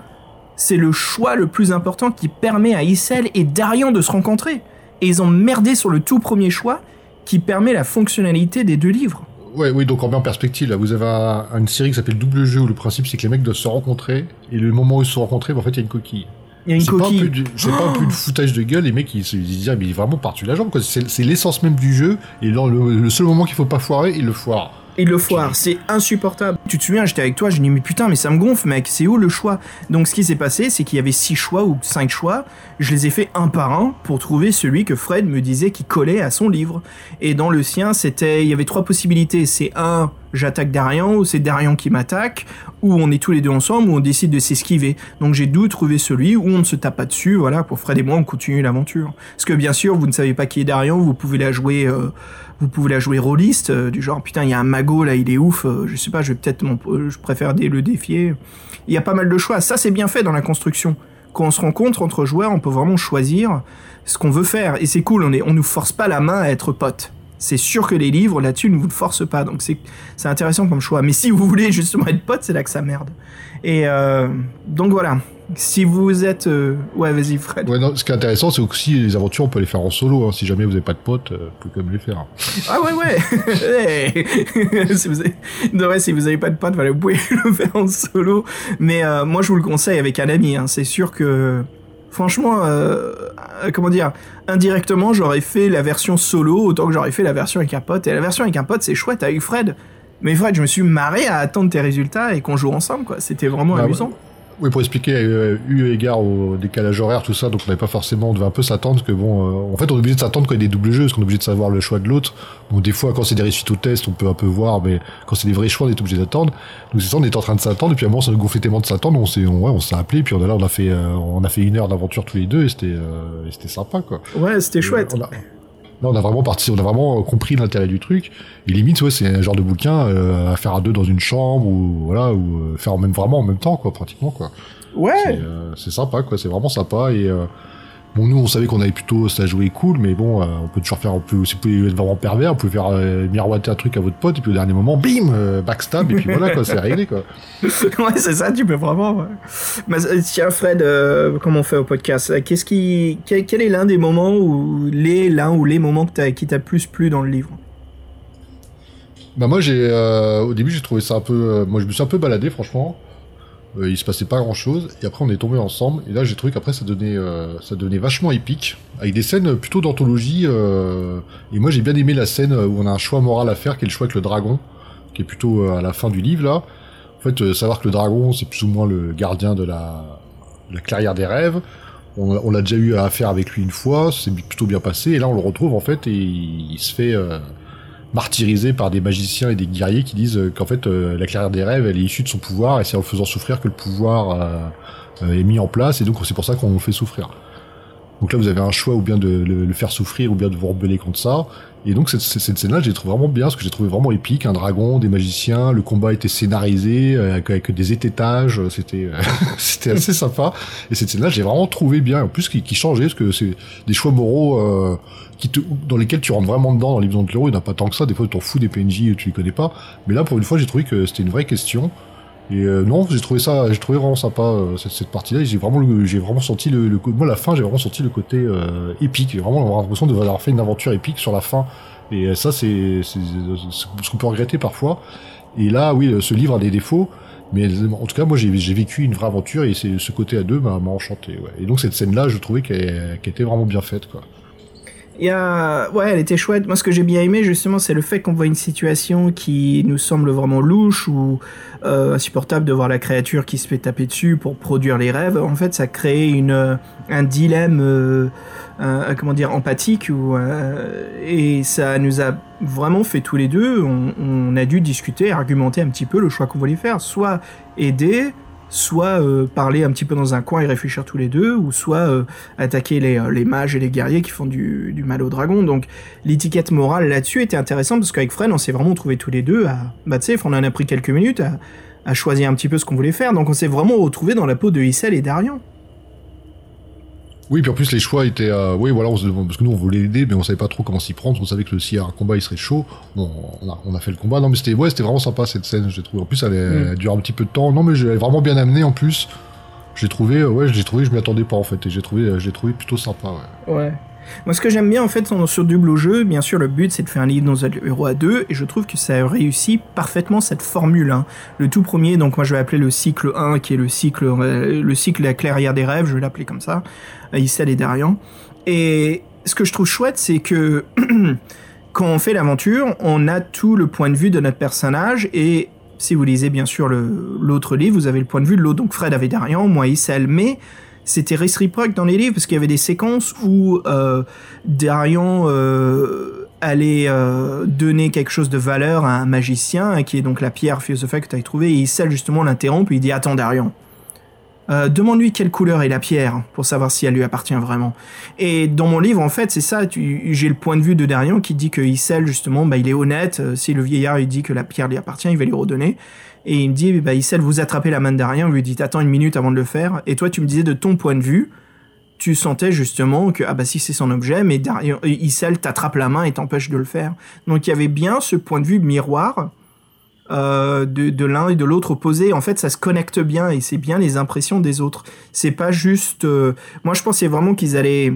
c'est le choix le plus important qui permet à Issel et Darian de se rencontrer. Et ils ont merdé sur le tout premier choix qui permet la fonctionnalité des deux livres. Ouais, oui, donc on met en perspective, là, vous avez un- une série qui s'appelle Double Jeu, où le principe c'est que les mecs doivent se rencontrer, et le moment où ils se sont rencontrés, bah, en fait, il y a une coquille. Il y a une C'est pas peu de foutage de gueule, les mecs ils se disent, ah, mais il est vraiment parti la jambe, quoi. C'est c'est l'essence même du jeu, et le, le seul moment qu'il faut pas foirer, il le foire. Il le foire, c'est insupportable. Tu te souviens, j'étais avec toi, je dis mais putain, mais ça me gonfle, mec, c'est où le choix? Donc ce qui s'est passé, c'est qu'il y avait six choix ou cinq choix. Je les ai fait un par un pour trouver celui que Fred me disait qui collait à son livre. Et dans le sien, c'était, il y avait trois possibilités. C'est un, j'attaque Darian, ou c'est Darian qui m'attaque, ou on est tous les deux ensemble, ou on décide de s'esquiver. Donc j'ai dû trouver celui où on ne se tape pas dessus. Voilà, pour Fred et moi, on continue l'aventure. Parce que bien sûr, vous ne savez pas qui est Darian, vous pouvez la jouer. euh, vous pouvez la jouer rôliste, euh, du genre putain il y a un magot là il est ouf, euh, je sais pas je vais peut-être mon- euh, je préfère le défier. Il y a pas mal de choix, ça c'est bien fait dans la construction. Quand on se rencontre entre joueurs, on peut vraiment choisir ce qu'on veut faire et c'est cool, on est on nous force pas la main à être potes. C'est sûr que les livres là-dessus ne vous le forcent pas, donc c'est c'est intéressant comme choix. Mais si vous voulez justement être pote, c'est là que ça merde. Et donc voilà, si vous êtes euh, ouais vas-y Fred. Ouais, non, ce qui est intéressant, c'est aussi les aventures, on peut les faire en solo, hein. Si jamais vous avez pas de potes, euh, vous pouvez quand même les faire. Ah ouais ouais. Si vous avez... de vrai, si vous avez pas de potes, voilà, vous pouvez le faire en solo. Mais euh, moi, je vous le conseille avec un ami. Hein. C'est sûr que, franchement, euh, comment dire, indirectement, j'aurais fait la version solo autant que j'aurais fait la version avec un pote. Et la version avec un pote, c'est chouette avec Fred. Mais Fred, je me suis marré à attendre tes résultats et qu'on joue ensemble, quoi. C'était vraiment Bah, amusant. Oui, pour expliquer, euh, eu égard au décalage horaire, tout ça, donc on n'avait pas forcément, on devait un peu s'attendre que bon, euh, en fait, on est obligé de s'attendre quand il y a des doubles jeux, parce qu'on est obligé de savoir le choix de l'autre. Bon, des fois, quand c'est des réussites au test, on peut un peu voir, mais quand c'est des vrais choix, on est obligé d'attendre. Donc c'est ça, on était en train de s'attendre, et puis à un moment, ça nous gonflait tellement de s'attendre, on s'est, on, ouais, on s'est appelé, puis on a là, on a fait, euh, on a fait une heure d'aventure tous les deux, et c'était, euh, c'était sympa, quoi. Ouais, c'était chouette. On a, là, on a vraiment parti, on a vraiment compris l'intérêt du truc. Et limite, ouais, c'est un genre de bouquin euh, à faire à deux dans une chambre ou voilà, ou euh, faire en même vraiment en même temps, quoi, pratiquement, quoi. C'est Ouais. euh, c'est sympa, quoi. C'est vraiment sympa. Et euh, bon, nous, on savait qu'on avait plutôt ça jouer cool, mais bon, euh, on peut toujours faire, on peut aussi vous pouvez être vraiment pervers, vous pouvez faire euh, miroiter un truc à votre pote, et puis au dernier moment, bim, euh, backstab, et puis voilà, quoi, c'est réglé, quoi. ouais, c'est ça, tu peux vraiment. ouais. Mais, tiens, Fred, comment on fait au podcast? Qu'est-ce qui, quel, quel est l'un des moments où les, l'un ou les moments que qui t'a plus plu dans le livre? Bah moi j'ai au début j'ai trouvé ça un peu moi je me suis un peu baladé franchement il se passait pas grand chose et après on est tombé ensemble et là j'ai trouvé qu'après ça donnait euh, ça devenait vachement épique avec des scènes plutôt d'anthologie euh, et moi j'ai bien aimé la scène où on a un choix moral à faire qui est le choix avec le dragon qui est plutôt euh, à la fin du livre là. En fait euh, savoir que le dragon c'est plus ou moins le gardien de la, clairière des rêves. On, l'a déjà eu à faire avec lui une fois c'est plutôt bien passé et là on le retrouve en fait et il, se fait euh, martyrisé par des magiciens et des guerriers qui disent euh, qu'en fait euh, la clairière des rêves elle est issue de son pouvoir et c'est en faisant souffrir que le pouvoir euh, est mis en place et donc c'est pour ça qu'on fait souffrir. Donc là vous avez un choix ou bien de le, faire souffrir ou bien de vous rebeller contre ça. Et donc cette, cette scène-là, j'ai trouvé vraiment bien, parce que j'ai trouvé vraiment épique, un dragon, des magiciens, le combat était scénarisé euh, avec, des étaitages, euh, c'était euh, c'était assez sympa. Et cette scène-là, j'ai vraiment trouvé bien, en plus qui, changeait, parce que c'est des choix moraux qui te, dans lesquels tu rentres vraiment dedans dans les besoins de l'euro, il n'y en a pas tant que ça, des fois tu t'en fous des PNJ, tu les connais pas. Mais là, pour une fois, j'ai trouvé que c'était une vraie question. Et euh, non, j'ai trouvé ça, j'ai trouvé vraiment sympa euh, cette, partie-là. J'ai vraiment, j'ai vraiment senti le, le, moi la fin, j'ai vraiment senti le côté euh, épique. J'ai vraiment l'impression d'avoir fait une aventure épique sur la fin. Et euh, ça, c'est, ce qu'on peut regretter parfois. Et là, oui, euh, ce livre a des défauts, mais en tout cas, moi, j'ai, vécu une vraie aventure et c'est ce côté à deux m'a, enchanté. Ouais. Et donc cette scène-là, je trouvais qu'elle, était vraiment bien faite. Il y a... Ouais, elle était chouette. Moi, ce que j'ai bien aimé, justement, c'est le fait qu'on voit une situation qui nous semble vraiment louche ou euh, insupportable de voir la créature qui se fait taper dessus pour produire les rêves. En fait, ça crée une, un dilemme, euh, un- comment dire, empathique. Euh, et ça nous a vraiment fait tous les deux, on a dû discuter, argumenter un petit peu le choix qu'on voulait faire. Soit aider, soit euh, parler un petit peu dans un coin et réfléchir tous les deux, ou soit euh, attaquer les, euh, les mages et les guerriers qui font du, mal au dragon. Donc l'étiquette morale là-dessus était intéressante parce qu'avec Fred, on s'est vraiment trouvés tous les deux à, bah tu sais, on en a pris quelques minutes à, à choisir un petit peu ce qu'on voulait faire. Donc on s'est vraiment retrouvés dans la peau de Issel et Darian. Oui, puis en plus les choix étaient, euh, oui, voilà, on se demande- parce que nous on voulait l'aider, mais on savait pas trop comment s'y prendre. On savait que le s'il y a un combat, il serait chaud. Bon, on a, on a fait le combat. Non, mais c'était, ouais, c'était vraiment sympa cette scène. J'ai trouvé. En plus, elle, Mm. elle dure un petit peu de temps. Non, mais est vraiment bien amenée en plus. J'ai trouvé, euh, ouais, j'ai trouvé, je m'y attendais pas en fait, et j'ai trouvé, euh, j'ai trouvé plutôt sympa. Ouais. Ouais. Moi, ce que j'aime bien en fait sur- Double au jeu, bien sûr, le but c'est de faire un livre dans un héros à deux, et je trouve que ça réussit parfaitement cette formule. hein. Le tout premier, donc moi je vais appeler le cycle 1, qui est le cycle, euh, le cycle de la clairière des rêves, je vais l'appeler comme ça, Issel et Darian. Et ce que je trouve chouette, c'est que quand on fait l'aventure, on a tout le point de vue de notre personnage, et si vous lisez bien sûr l'autre livre, vous avez le point de vue de l'autre. Donc Fred avait Darian, moi Issel, mais c'était réciproque dans les livres parce qu'il y avait des séquences où euh, Darian euh, allait euh, donner quelque chose de valeur à un magicien hein, qui est donc la pierre philosophale que tu as trouvée et Issel justement l'interrompt et il dit attends Darian euh, demande-lui quelle couleur est la pierre pour savoir si elle lui appartient vraiment. Et dans mon livre, en fait, c'est ça. J'ai le point de vue de Darian qui dit que Issel, justement, bah, il est honnête. si le vieillard il dit que la pierre lui appartient, il va lui redonner. Et il me dit, bah, Issel, vous attrapez la main de. Vous lui dites, attends une minute avant de le faire. Et toi, tu me disais de ton point de vue, tu sentais justement que ah bah si c'est son objet, mais Darian, euh, Issel t'attrape la main et t'empêche de le faire. Donc il y avait bien ce point de vue miroir euh, de, l'un et de l'autre opposé. En fait, ça se connecte bien et c'est bien les impressions des autres. C'est pas juste. euh, Moi, je pensais vraiment qu'ils allaient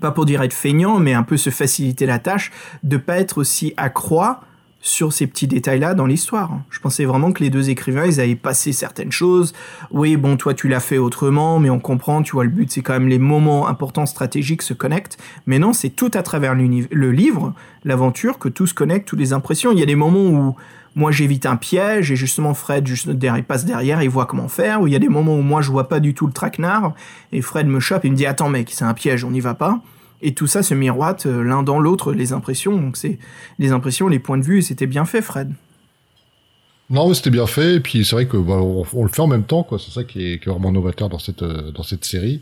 pas pour dire être feignants, mais un peu se faciliter la tâche de pas être aussi accroît sur ces petits détails-là dans l'histoire. Je pensais vraiment que les deux écrivains, ils avaient passé certaines choses. Oui, bon, toi, tu l'as fait autrement, mais on comprend, tu vois, le but, c'est quand même les moments importants stratégiques se connectent. Mais non, c'est tout à travers le livre, l'aventure, que tout se connecte, toutes les impressions. Il y a des moments où moi, j'évite un piège, et justement, Fred il passe derrière, il voit comment faire. Ou il y a des moments où moi, je vois pas du tout le traquenard, et Fred me chope, et me dit, attends, mec, c'est un piège, on n'y va pas. Et tout ça se miroite euh, l'un dans l'autre, les impressions. Donc c'est les impressions, les points de vue, et c'était bien fait, Fred. Non, c'était bien fait, et puis c'est vrai que bah, on, on le fait en même temps, quoi. C'est ça qui est, qui est vraiment novateur dans cette euh, dans cette série.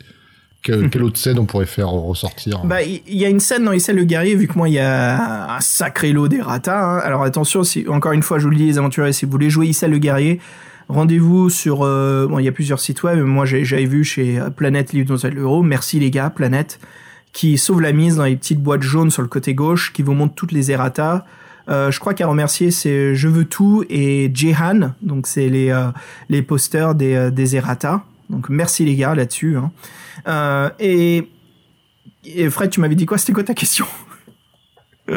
Que- quelle autre scène on pourrait faire ressortir Bah, il y a une scène dans Issel le guerrier, vu que moi, il y a un sacré lot d'errata. hein. Alors attention, si, encore une fois, je vous le dis, les aventuriers, si vous voulez jouer Issel le guerrier, rendez-vous sur... euh, bon, il y a plusieurs sites web, mais moi, j'avais vu chez Planète Livre dans l'euro. Merci les gars, Planète, qui sauve la mise dans les petites boîtes jaunes sur le côté gauche, qui vous montre toutes les errata. Euh, je crois qu'à remercier, c'est Je veux tout et Jehan, donc c'est les, euh, les posters des, euh, des errata. Donc merci les gars là-dessus. hein. Euh, et, et Fred, tu m'avais dit quoi? C'était quoi ta question?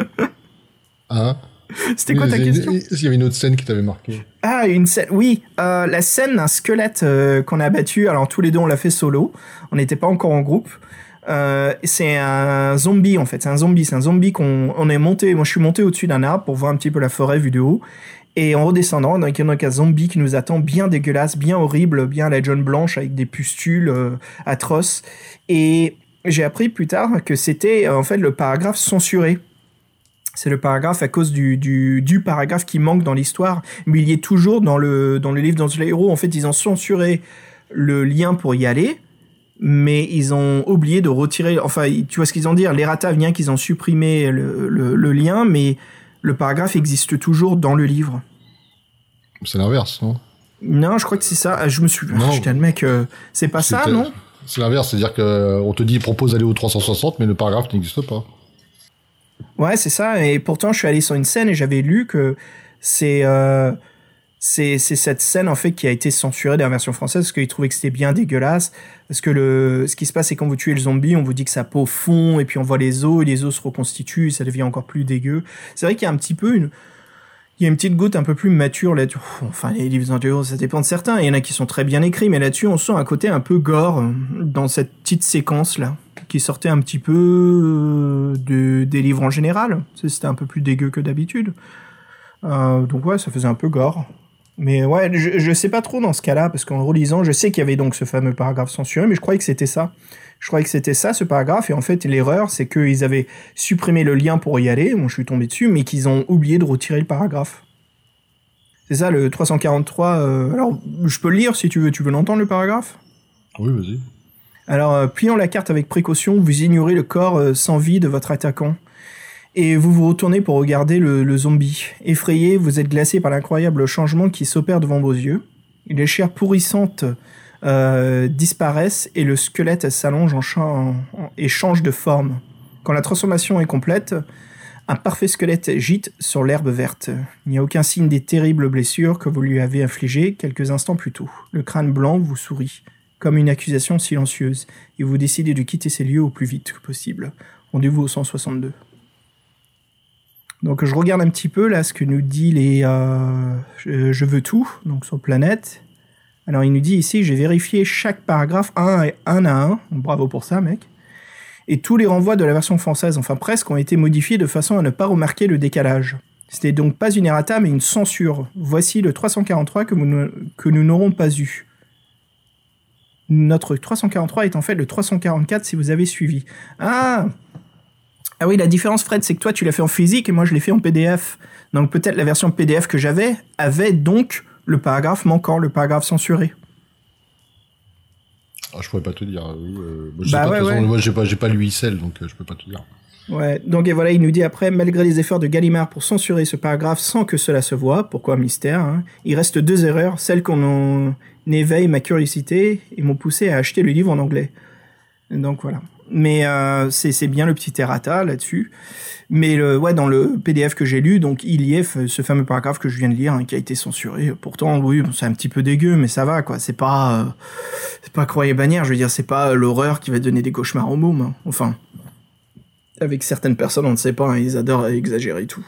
Hein? C'était quoi ta question? Il y avait une autre scène qui t'avait marqué? Ah, une scène. Oui, euh, la scène d'un squelette euh, qu'on a battu. Alors tous les deux, on l'a fait solo. On n'était pas encore en groupe. Euh, c'est un zombie en fait. C'est un zombie. C'est un zombie qu'on on est monté. Moi, je suis monté au-dessus d'un arbre pour voir un petit peu la forêt vue de haut. Et en redescendant, il y a un zombie qui nous attend, bien dégueulasse, bien horrible, bien la John Blanche avec des pustules euh, atroces. Et j'ai appris plus tard que c'était euh, en fait le paragraphe censuré. C'est le paragraphe à cause du, paragraphe qui manque dans l'histoire, mais il y est toujours dans le, dans le livre dans les héros. En fait, ils ont censuré le lien pour y aller, mais ils ont oublié de retirer. Enfin, tu vois ce qu'ils ont dit L'errata vient qu'ils ont supprimé le, le, le lien, mais le paragraphe existe toujours dans le livre. C'est l'inverse, non? Non, je crois que c'est ça. Ah, Je me suis. Non. J'étais le mec. euh, c'est pas ça, non? C'est l'inverse, c'est-à-dire que euh, te dit propose d'aller au 360, mais le paragraphe n'existe pas. Ouais, c'est ça. Et pourtant, je suis allé sur une scène et j'avais lu que c'est euh, c'est cette scène en fait qui a été censurée dans la version française parce qu'ils trouvaient que c'était bien dégueulasse. Parce que le ce qui se passe, c'est quand vous tuez le zombie, on vous dit que sa peau fond et puis on voit les os et les os se reconstituent, ça devient encore plus dégueu. C'est vrai qu'il y a un petit peu une il y a une petite goutte un peu plus mature là-dessus. Enfin, les livres d'Antéo, ça dépend de certains. Il y en a qui sont très bien écrits, mais là-dessus, on sent un côté un peu gore euh, dans cette petite séquence-là, qui sortait un petit peu euh, de, des livres en général. C'était un peu plus dégueu que d'habitude. Euh, donc ouais, ça faisait un peu gore. Mais ouais, je, je sais pas trop dans ce cas-là, parce qu'en relisant, je sais qu'il y avait donc ce fameux paragraphe censuré, mais je croyais que c'était ça. Je croyais que c'était ça, ce paragraphe, et en fait, l'erreur, c'est qu'ils avaient supprimé le lien pour y aller, bon, je suis tombé dessus, mais qu'ils ont oublié de retirer le paragraphe. C'est ça, le 343. euh, Alors, je peux le lire si tu veux. Tu veux l'entendre, le paragraphe? Oui, vas-y. alors, euh, pliant la carte avec précaution, vous ignorez le corps euh, sans vie de votre attaquant. Et vous vous retournez pour regarder le, zombie. Effrayé, vous êtes glacé par l'incroyable changement qui s'opère devant vos yeux. Les chairs pourrissantes euh, disparaissent et le squelette s'allonge en cha- et change de forme. Quand la transformation est complète, un parfait squelette gîte sur l'herbe verte. Il n'y a aucun signe des terribles blessures que vous lui avez infligées quelques instants plus tôt. Le crâne blanc vous sourit comme une accusation silencieuse, et vous décidez de quitter ces lieux au plus vite possible. Rendez-vous au 162. Donc je regarde un petit peu là ce que nous dit les euh, je, je veux tout, donc sur planète. Alors il nous dit ici, j'ai vérifié chaque paragraphe un, et- un à un. Bravo pour ça, mec. Et tous les renvois de la version française, enfin presque, ont été modifiés de façon à ne pas remarquer le décalage. C'était donc pas une errata, mais une censure. Voici le 343 que, vous ne- que nous n'aurons pas eu. Notre 343 est en fait le 344 si vous avez suivi. Ah Ah oui, la différence, Fred, c'est que toi, tu l'as fait en physique et moi, je l'ai fait en PDF. Donc peut-être la version PDF que j'avais avait donc le paragraphe manquant, le paragraphe censuré. Ah, je pourrais pas te dire. Euh, moi, je Bah ouais, j'ai pas, pas donc euh, je peux pas te dire. Ouais, donc et voilà, il nous dit après, malgré les efforts de Gallimard pour censurer ce paragraphe sans que cela se voie, pourquoi mystère, hein, il reste deux erreurs, celles qu'on en éveille ma curiosité et m'ont poussé à acheter le livre en anglais. Donc voilà. Mais euh, c'est bien le petit errata là-dessus. Mais le, ouais, dans le PDF que j'ai lu, donc il y est ce fameux paragraphe que je viens de lire hein, qui a été censuré. Pourtant, oui, bon, c'est un petit peu dégueu, mais ça va quoi. C'est pas, euh, c'est pas croyez bannière. Je veux dire, c'est pas l'horreur qui va donner des cauchemars au môme. hein. Enfin, avec certaines personnes, on ne sait pas, hein, ils adorent exagérer tout.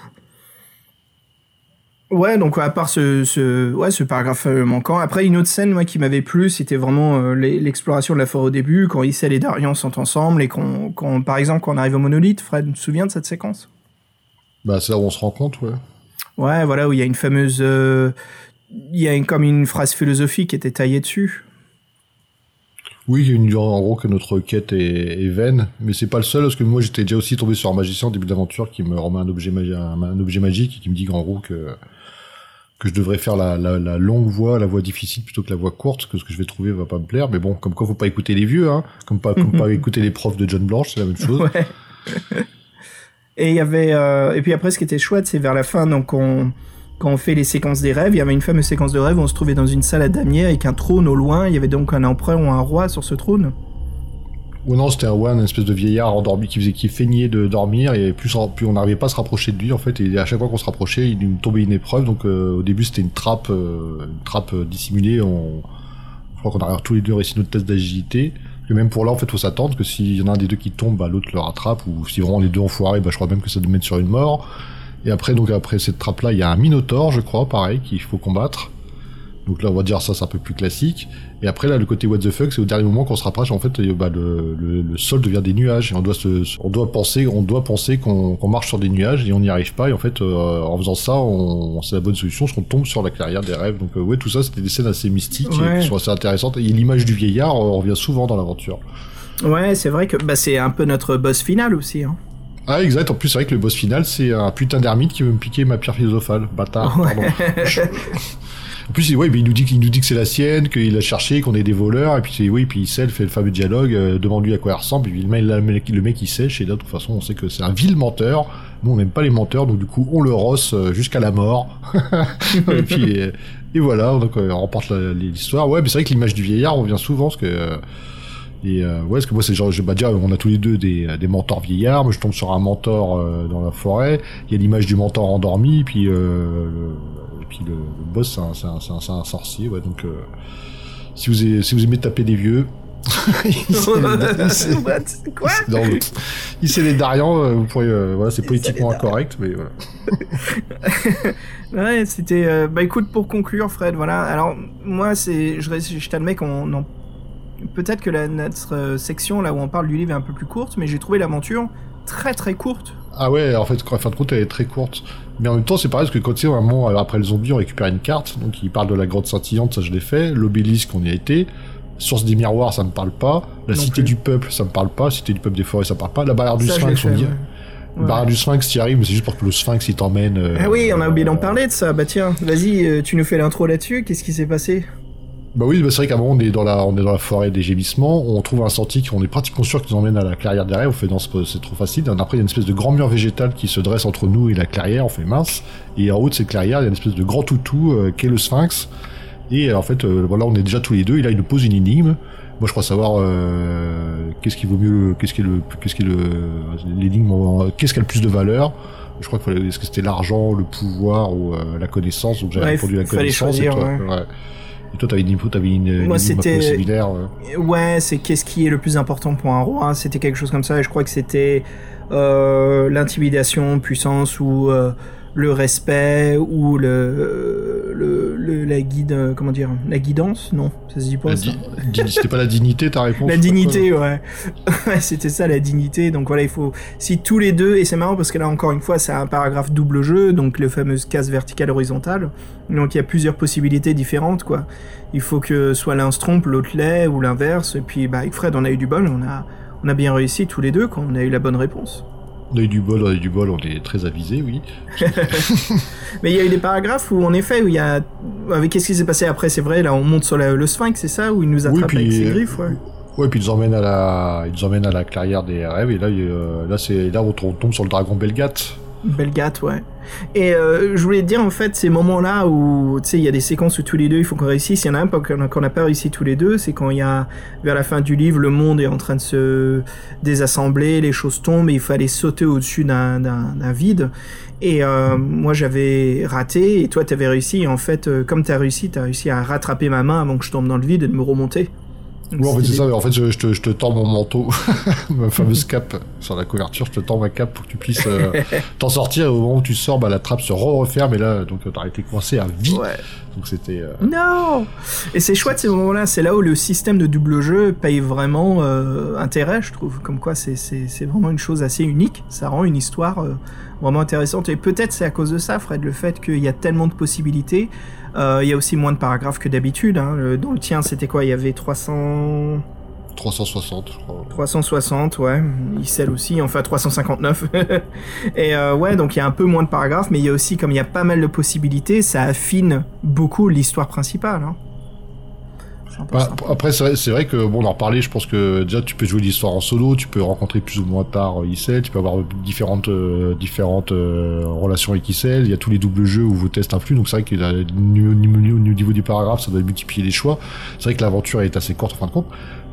Ouais, donc à part ce, ce, ouais, ce paragraphe euh, manquant. Après, une autre scène moi, qui m'avait plu, c'était vraiment euh, l'e- l'exploration de la forêt au début, quand Issel et Darian sont ensemble, et qu'on, par exemple, quand on arrive au monolithe, Fred, tu te souviens de cette séquence? Bah, c'est là où on se rend compte, ouais. Ouais, voilà, où il y a une fameuse... euh, Il y a une, comme une phrase philosophique qui était taillée dessus. Oui, il y a une, en gros que notre quête est, est vaine, mais c'est pas le seul, parce que moi j'étais déjà aussi tombé sur un magicien au début d'aventure qui me remet un objet, un objet magique et qui me dit qu'en gros que, que je devrais faire la, la, la longue voie, la voie difficile plutôt que la voie courte, que ce que je vais trouver va pas me plaire, mais bon, comme quoi faut pas écouter les vieux, hein, comme pas, comme pas écouter les profs de John Blanche, c'est la même chose. Ouais. et il y avait euh, et puis après ce qui était chouette, c'est vers la fin donc on quand on fait les séquences des rêves, il y avait une fameuse séquence de rêve où on se trouvait dans une salle à damier avec un trône au loin, il y avait donc un empereur ou un roi sur ce trône. Ou non, c'était un one, une espèce de vieillard endormi qui faisait, qui feignait de dormir et plus, on- plus on n'arrivait pas à se rapprocher de lui en fait. Et à chaque fois qu'on se rapprochait, il nous tombait une épreuve. Donc euh, au début, c'était une trappe, euh, une trappe euh, dissimulée. On, je crois qu'on a tous les deux réussi notre test d'agilité. Et même pour là, en fait, faut s'attendre que s'il y en a un des deux qui tombe, bah, l'autre le rattrape. Ou si vraiment les deux ont foiré, bah, je crois même que ça doit mettre sur une mort. Et après, donc après cette trappe-là, il y a un Minotaure, je crois, pareil, qu'il faut combattre. Donc là, on va dire ça, c'est un peu plus classique. Et après, là, le côté what the fuck, c'est au dernier moment qu'on se rapproche. En fait, euh, bah, le, le, le sol devient des nuages. Et on doit se, on doit penser, on doit penser qu'on marche sur des nuages et on n'y arrive pas. Et en fait, euh, en faisant ça, on, c'est la bonne solution, parce qu'on tombe sur la clairière des rêves. Donc, euh, ouais, tout ça, c'était des scènes assez mystiques et qui sont assez intéressantes. Et l'image du vieillard euh, revient souvent dans l'aventure. Ouais, c'est vrai que bah, c'est un peu notre boss final aussi. Hein. Ah, exact. En plus, c'est vrai que le boss final, c'est un putain d'ermite qui veut me piquer ma pierre philosophale. Bâtard. Pardon. En plus, il nous dit qu'il que c'est la sienne, qu'il a cherché, qu'on est des voleurs, et puis oui, puis il sait, fait le fameux dialogue, euh, demande-lui à quoi elle ressemble, et puis le mec, il sèche, et là, de toute façon, on sait que c'est un vil menteur. Nous, on n'aime pas les menteurs, donc du coup, on le rosse euh, jusqu'à la mort. et voilà, donc euh, on remporte l'histoire. Ouais, mais c'est vrai que l'image du vieillard revient souvent, parce que ouais, parce que moi, c'est genre, je, bah déjà, on a tous les deux des, mentors vieillards. Moi, je tombe sur un mentor dans la forêt. Il y a l'image du mentor endormi, puis euh, puis le, le boss, c'est un, sorcier. Ouais, donc, euh, si vous aimez, si vous aimez taper des vieux, il sait les- Quoi? non, mais- il sait les Darian, euh, vous pourriez, euh, voilà, c'est politiquement incorrect, mais voilà. Ouais, c'était. euh, bah écoute, pour conclure, Fred, voilà. Alors, moi, c'est. Je, je t'admets qu'on en. Peut-être que la, notre euh, section, là où on parle du livre, est un peu plus courte, mais j'ai trouvé l'aventure très très courte. Ah ouais, en fait, en fin de compte, elle est très courte. Mais en même temps, c'est pareil, parce que quand tu sais, à un moment, après le zombie, on récupère une carte, donc il parle de la grotte scintillante, ça je l'ai fait, l'obélisque, on y a été, source des miroirs, ça me parle pas, la Non cité plus. du peuple, ça me parle pas, cité du peuple des forêts, ça me parle pas, la barrière du Ça, sphinx, on y ouais. La barrière du sphinx, t'y arrives, mais c'est juste pour que le sphinx, il t'emmène... euh, Ah oui, on a oublié d'en parler de ça. Bah tiens, vas-y, euh, tu nous fais l'intro là-dessus. Qu'est-ce qui s'est passé? Bah oui, bah c'est vrai qu'à un moment, on est dans la, on est dans la forêt des gémissements, on trouve un sentier qui, on est pratiquement sûr qu'il nous emmène à la clairière derrière, on fait non, c'est trop facile. Après, il y a une espèce de grand mur végétal qui se dresse entre nous et la clairière, on fait mince. Et en haut de cette clairière, il y a une espèce de grand toutou, euh, qui est le sphinx. Et euh, en fait, euh, voilà, on est déjà tous les deux, et là, il nous pose une énigme. Moi, je crois savoir, euh, qu'est-ce qui vaut mieux, qu'est-ce qui est le, qu'est-ce qui est le, l'énigme, qu'est-ce qui a le plus de valeur? Je crois que est-ce que c'était l'argent, le pouvoir ou euh, la connaissance, donc j'avais Ouais, répondu la connaissance. et choisir, toi- ouais. ouais. Et toi, t'avais une info, t'avais une, Moi, c'était- similaire. euh. Ouais, c'est qu'est-ce qui est le plus important pour un roi C'était quelque chose comme ça, et je crois que c'était euh, l'intimidation, puissance, ou euh, le respect, ou le, le, le- la guide, euh, comment dire, la guidance Non, ça se dit pas C'était pas la dignité ta réponse La dignité, ouais. C'était ça, la dignité. Donc voilà, il faut. Si tous les deux, et c'est marrant parce que là, encore une fois, c'est un paragraphe double jeu, donc le fameux case verticale horizontale. Donc il y a plusieurs possibilités différentes, quoi. Il faut que soit l'un se trompe, l'autre l'est, ou l'inverse. Et puis, bah, avec Fred, on a eu du bol, on a, on a bien réussi tous les deux, quand on a eu la bonne réponse. On a eu du bol, on a eu du bol, on est très avisé, oui. Mais il y a eu des paragraphes où, en effet, où il y a. Avec qu'est-ce qui s'est passé après, c'est vrai, là, on monte sur la- le sphinx, c'est ça? Où il nous attrape puis, avec ses euh, griffes, ouais. Ouais, puis ils nous emmènent à la, ils nous emmènent à la clairière des rêves, et là, il là, c'est là où on tombe sur le dragon Belgath. Belgate, ouais. Et euh, je voulais te dire, en fait, ces moments-là où, tu sais, il y a des séquences où tous les deux, il faut qu'on réussisse. Il y en a un qu'on n'a pas réussi tous les deux, c'est quand il y a, vers la fin du livre, le monde est en train de se désassembler, les choses tombent, et il fallait sauter au-dessus d'un- vide. Et euh, moi, j'avais raté, et toi, t'avais réussi. En fait, euh, comme t'as réussi, t'as réussi à rattraper ma main avant que je tombe dans le vide et de me remonter. Ouais, en fait, c'est ça, mais en fait, je, je te, je te tends mon manteau, ma fameuse cape sur la couverture, je te tends ma cape pour que tu puisses euh, t'en sortir, et au moment où tu sors, bah, la trappe se re-referme, et là, donc, t'as été coincé à vie. Ouais. Donc, c'était, euh, Non Et c'est chouette ces moments-là, c'est là où le système de double jeu paye vraiment euh, intérêt, je trouve. Comme quoi, c'est- vraiment une chose assez unique. Ça rend une histoire vraiment intéressante. Et peut-être c'est à cause de ça, Fred, le fait qu'il y a tellement de possibilités. Euh, Il y a aussi moins de paragraphes que d'habitude. Hein. Dans le tien, c'était quoi? Il y avait 300... 360, je crois. 360, ouais. Icel aussi, enfin 359. et euh, ouais, donc il y a un peu moins de paragraphes, mais il y a aussi, comme il y a pas mal de possibilités, ça affine beaucoup l'histoire principale. Hein. Un Bah, après, c'est vrai, que, bon, on en reparlait, je pense que déjà, tu peux jouer l'histoire en solo, tu peux rencontrer plus ou moins tard euh, Issel, tu peux avoir différentes, euh, différentes euh, relations avec Issel, il y a tous les doubles jeux où vos tests influent, donc c'est vrai que au niveau du paragraphe, ça doit multiplier les choix. C'est vrai que l'aventure est assez courte en fin de compte.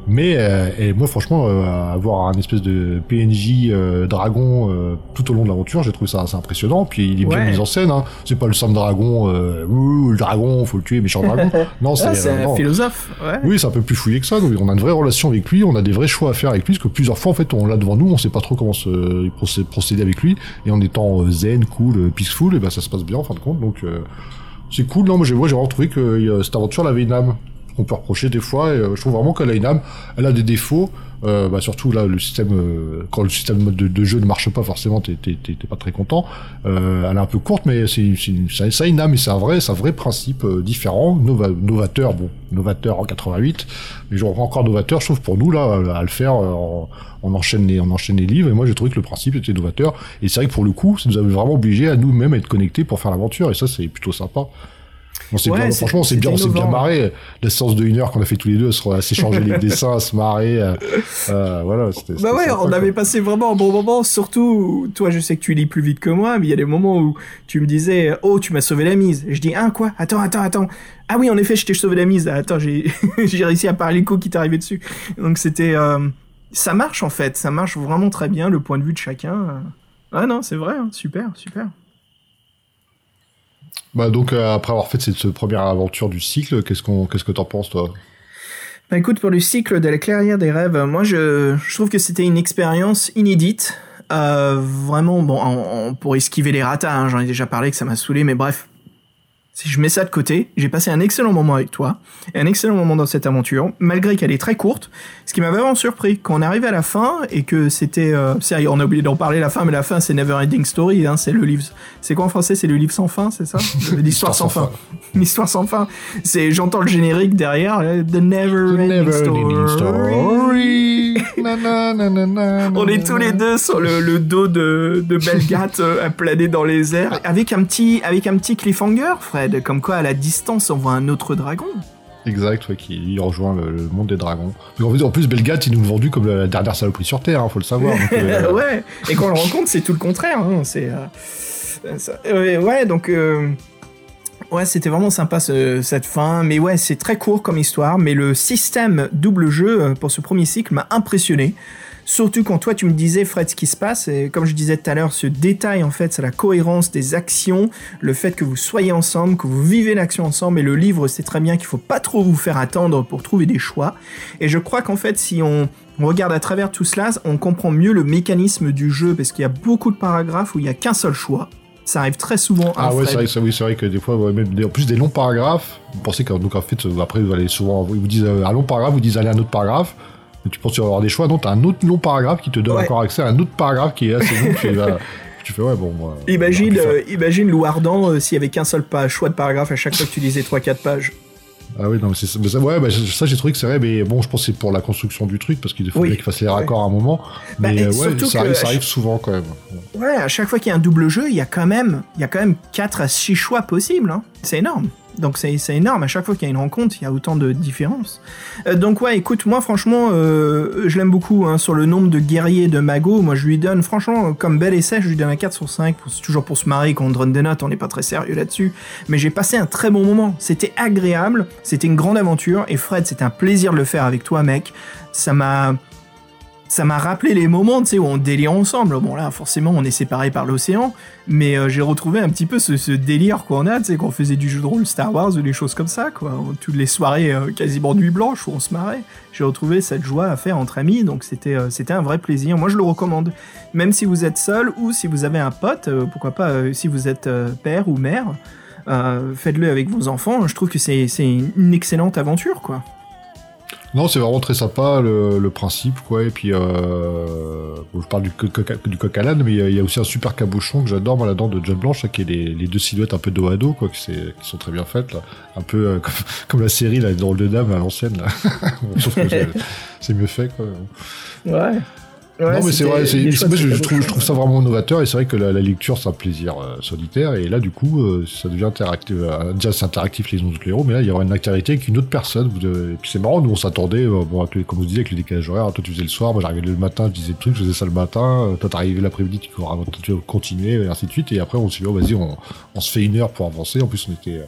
Mais euh, et moi franchement euh, avoir un espèce de PNJ euh, dragon euh, tout au long de l'aventure j'ai trouvé ça assez impressionnant puis il est bien Ouais. mis en scène hein. c'est pas le simple dragon euh, ouh, le dragon faut le tuer méchant dragon non Ah, c'est c'est un philosophe, ouais. Oui, c'est un peu plus fouillé que ça. Donc, on a une vraie relation avec lui, on a des vrais choix à faire avec lui, parce que plusieurs fois, en fait, on l'a devant nous, on sait pas trop comment se procé- procéder avec lui, et en étant euh, zen, cool, peaceful, et ben ça se passe bien en fin de compte. Donc, euh, c'est cool. Non, moi, j'ai vraiment trouvé que euh, cette aventure elle avait une âme qu'on peut reprocher des fois, et euh, je trouve vraiment qu'elle a une âme. Elle a des défauts, euh, bah, surtout là, le système, euh, quand le système de, jeu ne marche pas, forcément, t'es pas très content. Euh, elle est un peu courte, mais c'est ça, âme, et c'est un vrai, c'est un vrai principe euh, différent, nova- novateur, bon, novateur en 88, mais genre encore novateur, trouve pour nous là, à, le faire, on, on enchaîne les, on enchaîne les livres, et moi j'ai trouvé que le principe était novateur, et c'est vrai que pour le coup, ça nous avait vraiment obligé à nous-mêmes à être connectés pour faire l'aventure, et ça c'est plutôt sympa. On s'est Ouais, bien, c'est- franchement, on s'est bien, on s'est bien marré. La séance de une heure qu'on a fait tous les deux, à s'échanger les dessins, à se marrer, euh, euh, voilà. c'était- Bah ouais, sympa, on quoi. avait passé vraiment un bon moment, surtout, toi je sais que tu lis plus vite que moi, mais il y a des moments où tu me disais, oh tu m'as sauvé la mise. Et je dis, ah quoi? Attends, attends, attends. Ah oui, en effet, je t'ai sauvé la mise. Attends, j'ai j'ai réussi à parler le coup qui t'est arrivé dessus. Donc c'était... euh, Ça marche en fait, ça marche vraiment très bien, le point de vue de chacun. Ah non, c'est vrai, hein, super, super. Bah donc euh, après avoir fait cette, première aventure du cycle, qu'est-ce qu'on, qu'est-ce que t'en penses toi? Bah écoute, pour le cycle de la clairière des rêves, moi je, je trouve que c'était une expérience inédite. Euh, vraiment, bon, pour esquiver les ratas, hein, j'en ai déjà parlé que ça m'a saoulé, mais bref. Si je mets ça de côté, j'ai passé un excellent moment avec toi, et un excellent moment dans cette aventure, malgré qu'elle est très courte, ce qui m'a vraiment surpris. Quand on arrive à la fin, et que c'était... Euh, on a oublié d'en parler, la fin, mais la fin c'est Never Ending Story, hein, c'est le livre... C'est quoi en français C'est le livre sans fin, c'est ça? L'histoire sans fin. L'histoire sans fin. C'est, j'entends le générique derrière, euh, The Never Ending Story. Na, na, na, na, On est tous les deux sur le, le dos de, de Belgate euh, à planer dans les airs, avec un petit, avec un petit cliffhanger, Fred, comme quoi à la distance on voit un autre dragon. Exact, ouais, qui lui rejoint le, le monde des dragons. En, fait, en plus, Belgate, il nous l'a vendu comme la, dernière saloperie sur Terre, hein, faut le savoir. donc, euh, ouais, et quand on le rencontre, c'est tout le contraire. hein, C'est, euh, euh, ouais, donc euh, ouais, c'était vraiment sympa ce- cette fin, mais ouais, c'est très court comme histoire, mais le système double jeu pour ce premier cycle m'a impressionné. Surtout quand toi tu me disais Fred ce qui se passe, et comme je disais tout à l'heure, ce détail en fait c'est la cohérence des actions, le fait que vous soyez ensemble, que vous vivez l'action ensemble, et le livre c'est très bien qu'il faut pas trop vous faire attendre pour trouver des choix. Et je crois qu'en fait si on, on regarde à travers tout cela, on comprend mieux le mécanisme du jeu, parce qu'il y a beaucoup de paragraphes où il y a qu'un seul choix. Ça arrive très souvent. Ah ouais, c'est vrai, oui, vrai que des fois, ouais, même en plus des longs paragraphes, vous pensez qu'en fait, après, vous allez souvent, ils vous disent euh, un long paragraphe, vous disent allez à un autre paragraphe, tu penses qu'il va y avoir des choix, non, t'as un autre long paragraphe qui te donne Ouais. encore accès à un autre paragraphe qui est assez long, tu, vas- tu fais ouais, bon, moi. Imagine, euh, imagine Lou Ardent euh, s'il y avait qu'un seul pas, choix de paragraphe à chaque fois que tu lisais 3-4 pages. Ah oui, non, mais ça, ouais, bah, ça j'ai trouvé que c'est vrai, mais bon, je pense que c'est pour la construction du truc, parce qu'il faut Oui. qu'il fasse les raccords à un moment, Bah, mais euh, ouais, ça, arrive, ça arrive souvent quand même. Ouais, à chaque fois qu'il y a un double jeu, il y a quand même, il y a quand même 4 à 6 choix possibles. hein. C'est énorme. Donc c'est énorme. À chaque fois qu'il y a une rencontre, il y a autant de différences. Euh, donc ouais, écoute, moi franchement, euh, je l'aime beaucoup. hein, sur le nombre de guerriers de Mago, moi je lui donne, franchement, comme bel essai, je lui donne un 4 sur 5. pour- C'est toujours pour se marrer qu'on donne des notes, on n'est pas très sérieux là-dessus. Mais j'ai passé un très bon moment. C'était agréable, c'était une grande aventure. Et Fred, c'était un plaisir de le faire avec toi, mec. Ça m'a ça m'a rappelé les moments, où on délire ensemble. Bon là, forcément, on est séparés par l'océan, mais euh, j'ai retrouvé un petit peu ce, ce délire qu'on a, tu sais, qu'on faisait du jeu de rôle Star Wars ou des choses comme ça, quoi. Toutes les soirées euh, quasiment nuit blanche où on se marrait. J'ai retrouvé cette joie à faire entre amis, donc c'était euh, c'était un vrai plaisir. Moi, je le recommande. Même si vous êtes seul ou si vous avez un pote, pourquoi pas, si vous êtes père ou mère, faites-le avec vos enfants. Je trouve que c'est c'est une excellente aventure, quoi. Non, c'est vraiment très sympa le, le principe, quoi. Et puis, euh, bon, je parle du, du coq à l'âne, mais il y a- il y, a aussi un super cabochon que j'adore, moi, là-dedans, de John Blanche, là, qui est les, les deux silhouettes un peu dos à dos, quoi, qui, qui sont très bien faites, là. Un peu euh, comme, comme la série, là, Drôle de Dame à l'ancienne, là. Sauf que c'est- c'est mieux fait, quoi. Ouais. Non, mais c'est vrai, je, je trouve, je trouve ça vraiment novateur, et c'est vrai que la, la lecture, c'est un plaisir euh, solitaire, et là, du coup, euh, ça devient interactif. euh, déjà, c'est interactif les les héros, mais là, il y aura une interactivité avec une autre personne. Devez- Et puis, c'est marrant, nous, on s'attendait, euh, bon, comme vous disiez, avec le décalage horaire, toi, tu faisais le soir, moi, j'arrivais le matin, je disais le truc, je faisais ça le matin, euh, toi, t'arrivais l'après-midi, tu, tu continuais, et ainsi de suite, et après, on s'est dit, oh, vas-y, on, on se fait une heure pour avancer, en plus, on était.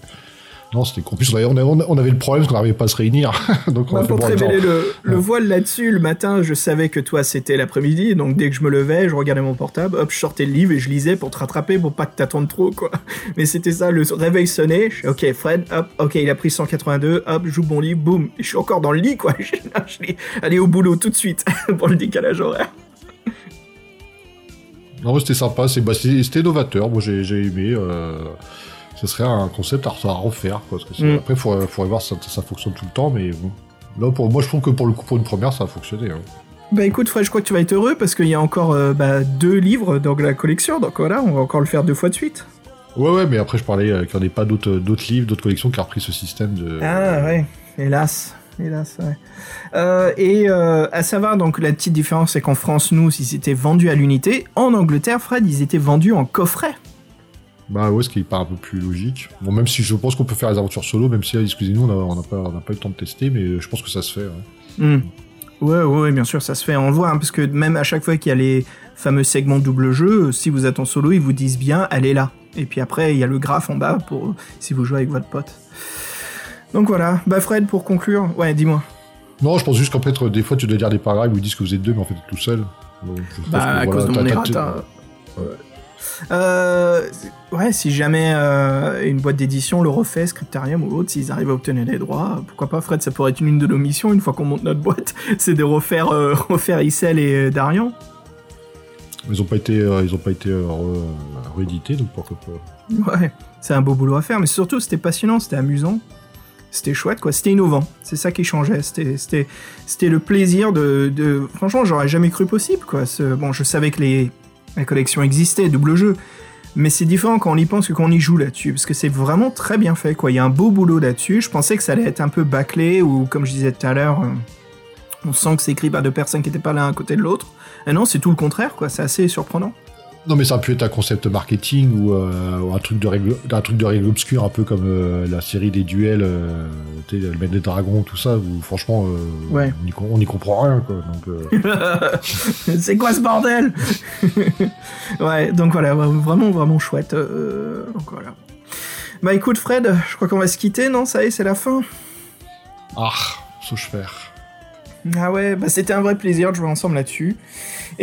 Non, c'était. En plus, on avait, le problème parce qu'on n'arrivait pas à se réunir. Donc, on a fait pour te révéler le, le voile là-dessus, le matin, je savais que toi c'était l'après-midi, donc dès que je me levais, je regardais mon portable, hop, je sortais le livre et je lisais pour te rattraper pour pas que t'attendes trop, quoi. Mais c'était ça, le réveil sonnait, je ok, Fred, hop, ok, il a pris 182, hop, j'ouvre mon livre, boum, je suis encore dans le lit, quoi. Je, je allez au boulot tout de suite pour le décalage horaire. Non, c'était sympa, bah, c'était novateur, moi j'ai j'ai aimé. Euh, ce serait un concept à, à refaire. Quoi, parce que Mm. Après, il faudrait, faudrait voir si ça, ça fonctionne tout le temps, mais bon. Là, pour, moi je trouve que pour le coup, pour une première, ça a fonctionné. hein. Bah écoute, Fred, je crois que tu vas être heureux parce qu'il y a encore euh, bah, deux livres dans la collection, donc voilà, on va encore le faire deux fois de suite. Ouais, ouais, mais après, je parlais euh, qu'il n'y en ait pas d'autres d'autres livres, d'autres collections qui ont repris ce système de. Ah ouais, hélas. Hélas, ouais. Euh, et euh, à savoir, donc la petite différence, c'est qu'en France, nous, ils étaient vendus à l'unité. En Angleterre, Fred, ils étaient vendus en coffret. Bah ouais, ce qui paraît un peu plus logique. Bon, même si je pense qu'on peut faire les aventures solo, même si, excusez-nous, on n'a pas, on pas eu le temps de tester, mais je pense que ça se fait. ouais. Hmm. Ouais, ouais, ouais, bien sûr, ça se fait. On le voit, hein, parce que même à chaque fois qu'il y a les fameux segments double jeu, si vous êtes en solo, ils vous disent bien, allez là. Et puis après, il y a le graphe en bas pour si vous jouez avec votre pote. Donc voilà. Bah Fred, pour conclure, ouais, dis-moi. Non, je pense juste qu'en fait, des fois, tu dois dire des paragraphes où ils disent que vous êtes deux, mais en fait, vous êtes tout seul. Donc, je pense Bah, que, à voilà, cause de mon t'as- errata. Euh, ouais, si jamais euh, une boîte d'édition le refait, Scriptarium ou autre, s'ils arrivent à obtenir les droits, pourquoi pas, Fred, ça pourrait être une de nos missions une fois qu'on monte notre boîte, c'est de refaire, euh, refaire Issel et Darian. Ils ont pas été, ils ont pas été réédités, donc pourquoi pas. Ouais, c'est un beau boulot à faire, mais surtout c'était passionnant, c'était amusant. C'était chouette, quoi. C'était innovant. C'est ça qui changeait. C'était, le plaisir de, de... Franchement, j'aurais jamais cru possible, quoi. Bon, je savais que les, la collection existait, double jeu. Mais c'est différent quand on y pense que quand on y joue là-dessus. Parce que c'est vraiment très bien fait, quoi. Il y a un beau boulot là-dessus. Je pensais que ça allait être un peu bâclé, ou comme je disais tout à l'heure, euh, on sent que c'est écrit par deux personnes qui n'étaient pas l'un à côté de l'autre. Et non, c'est tout le contraire, quoi. C'est assez surprenant. Non, mais ça a pu être un concept marketing ou, euh, ou un truc de règle, un truc de règle obscure, un peu comme euh, la série des duels, euh, le maître des dragons, tout ça. Où franchement, euh, Ouais. on, y, com- on y comprend rien, quoi. Donc, c'est quoi ce bordel? Ouais, donc voilà, vraiment, vraiment chouette. donc voilà. Bah écoute Fred, je crois qu'on va se quitter, non? Ça y est, c'est la fin. ah, je faire. Ah ouais, bah c'était un vrai plaisir de jouer ensemble là-dessus.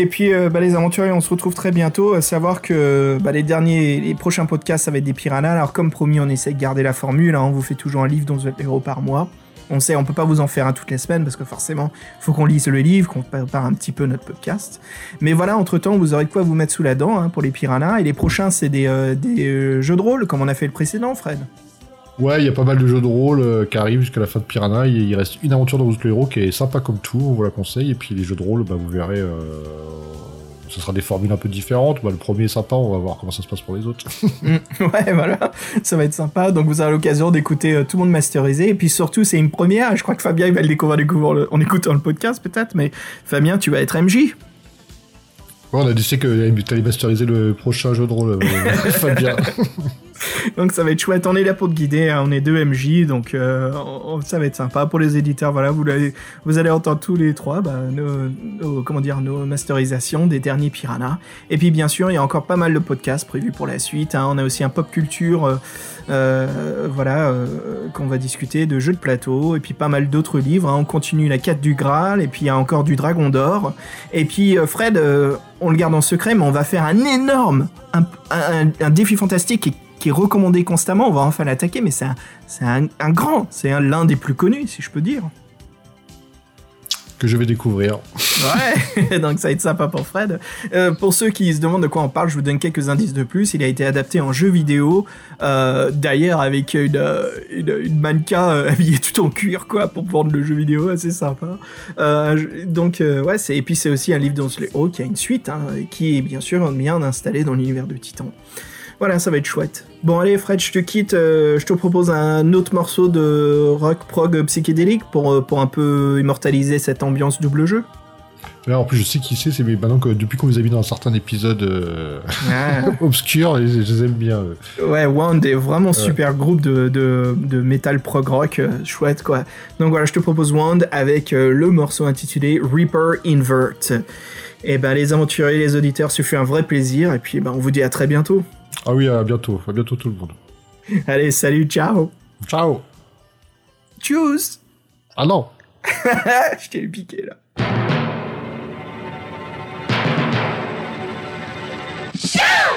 Et puis, euh, bah, les aventuriers, on se retrouve très bientôt. À savoir que bah, les derniers, les prochains podcasts, ça va être des piranhas. Alors, comme promis, on essaie de garder la formule. hein. On vous fait toujours un livre dont vous êtes par mois. On sait, on peut pas vous en faire un toutes les semaines parce que forcément, faut qu'on lise le livre, qu'on prépare un petit peu notre podcast. Mais voilà, entre temps, vous aurez quoi vous mettre sous la dent hein, pour les piranhas. Et les prochains, c'est des, euh, euh, jeux de rôle, comme on a fait le précédent, Fred. Ouais, il y a pas mal de jeux de rôle euh, qui arrivent jusqu'à la fin de Piranha. Il il reste une aventure dans Vous le héros qui est sympa comme tout, on vous la conseille. Et puis les jeux de rôle, bah, vous verrez, euh, ce sera des formules un peu différentes. Bah, le premier est sympa, on va voir comment ça se passe pour les autres. ouais, voilà, ça va être sympa. Donc vous aurez l'occasion d'écouter euh, tout le monde masterisé. Et puis surtout, c'est une première. Je crois que Fabien, il va le découvrir, en écoutant le podcast peut-être. Mais Fabien, tu vas être MJ. Ouais, on a décidé que t'allais masteriser le prochain jeu de rôle, Fabien. Donc ça va être chouette. On est là pour te guider. hein. On est deux MJ. Donc euh, ça va être sympa. Pour les éditeurs, voilà, vous, allez entendre tous les trois bah, nos, comment nos masterisations des derniers Piranha. Et puis bien sûr, il y a encore pas mal de podcasts prévus pour la suite. hein. On a aussi un pop culture. euh, euh, voilà, qu'on va discuter de jeux de plateau, et puis pas mal d'autres livres. hein. On continue la quête du Graal, et puis il y a encore du Dragon d'Or. Et puis Fred, on le garde en secret, mais on va faire un énorme, un, défi fantastique qui est recommandé constamment. On va enfin l'attaquer, mais c'est un, c'est un, un grand, c'est un- l'un des plus connus, si je peux dire. que je vais découvrir. Ouais, donc ça va être sympa pour Fred. Euh, pour ceux qui se demandent de quoi on parle, je vous donne quelques indices de plus. Il a été adapté en jeu vidéo, euh, d'ailleurs avec une, euh, une, une mannequin euh, habillée tout en cuir, quoi, pour vendre le jeu vidéo, assez sympa. Euh, donc, ouais, et puis c'est aussi un livre dans le haut qui a une suite, hein, qui est bien sûr bien installé dans l'univers de Titan. Voilà, ça va être chouette. Bon, allez, Fred, je te quitte. euh, je te propose un autre morceau de rock prog psychédélique pour, euh, pour un peu immortaliser cette ambiance double jeu. Là, en plus, je sais qui c'est, c'est mais maintenant que depuis qu'on les a mis dans certains épisodes euh, Ah. obscurs, je, je les aime bien. Ouais, Wound est vraiment super groupe de, de, de metal prog rock, chouette quoi. Donc voilà, je te propose Wound avec le morceau intitulé Reaper Invert. Et ben les aventuriers, les auditeurs, ce fut un vrai plaisir et puis ben, on vous dit à très bientôt. Ah oui, à bientôt. À bientôt tout le monde. Allez, salut, ciao. Ciao. Tchuss. Ah non. Je t'ai piqué là. Ciao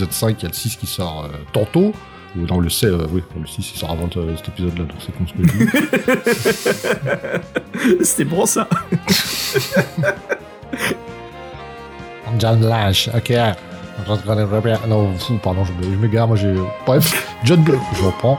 l'épisode 5, il y a le 6 qui sort euh, tantôt. Ou non, le 6, euh, oui, le 6 il sort avant euh, cet épisode-là, donc c'est con ce que je dis. C'était pour ça. John Lash, ok. Non, pardon, je me- je m'égare, moi j'ai. Bref, John Blanc, je reprends.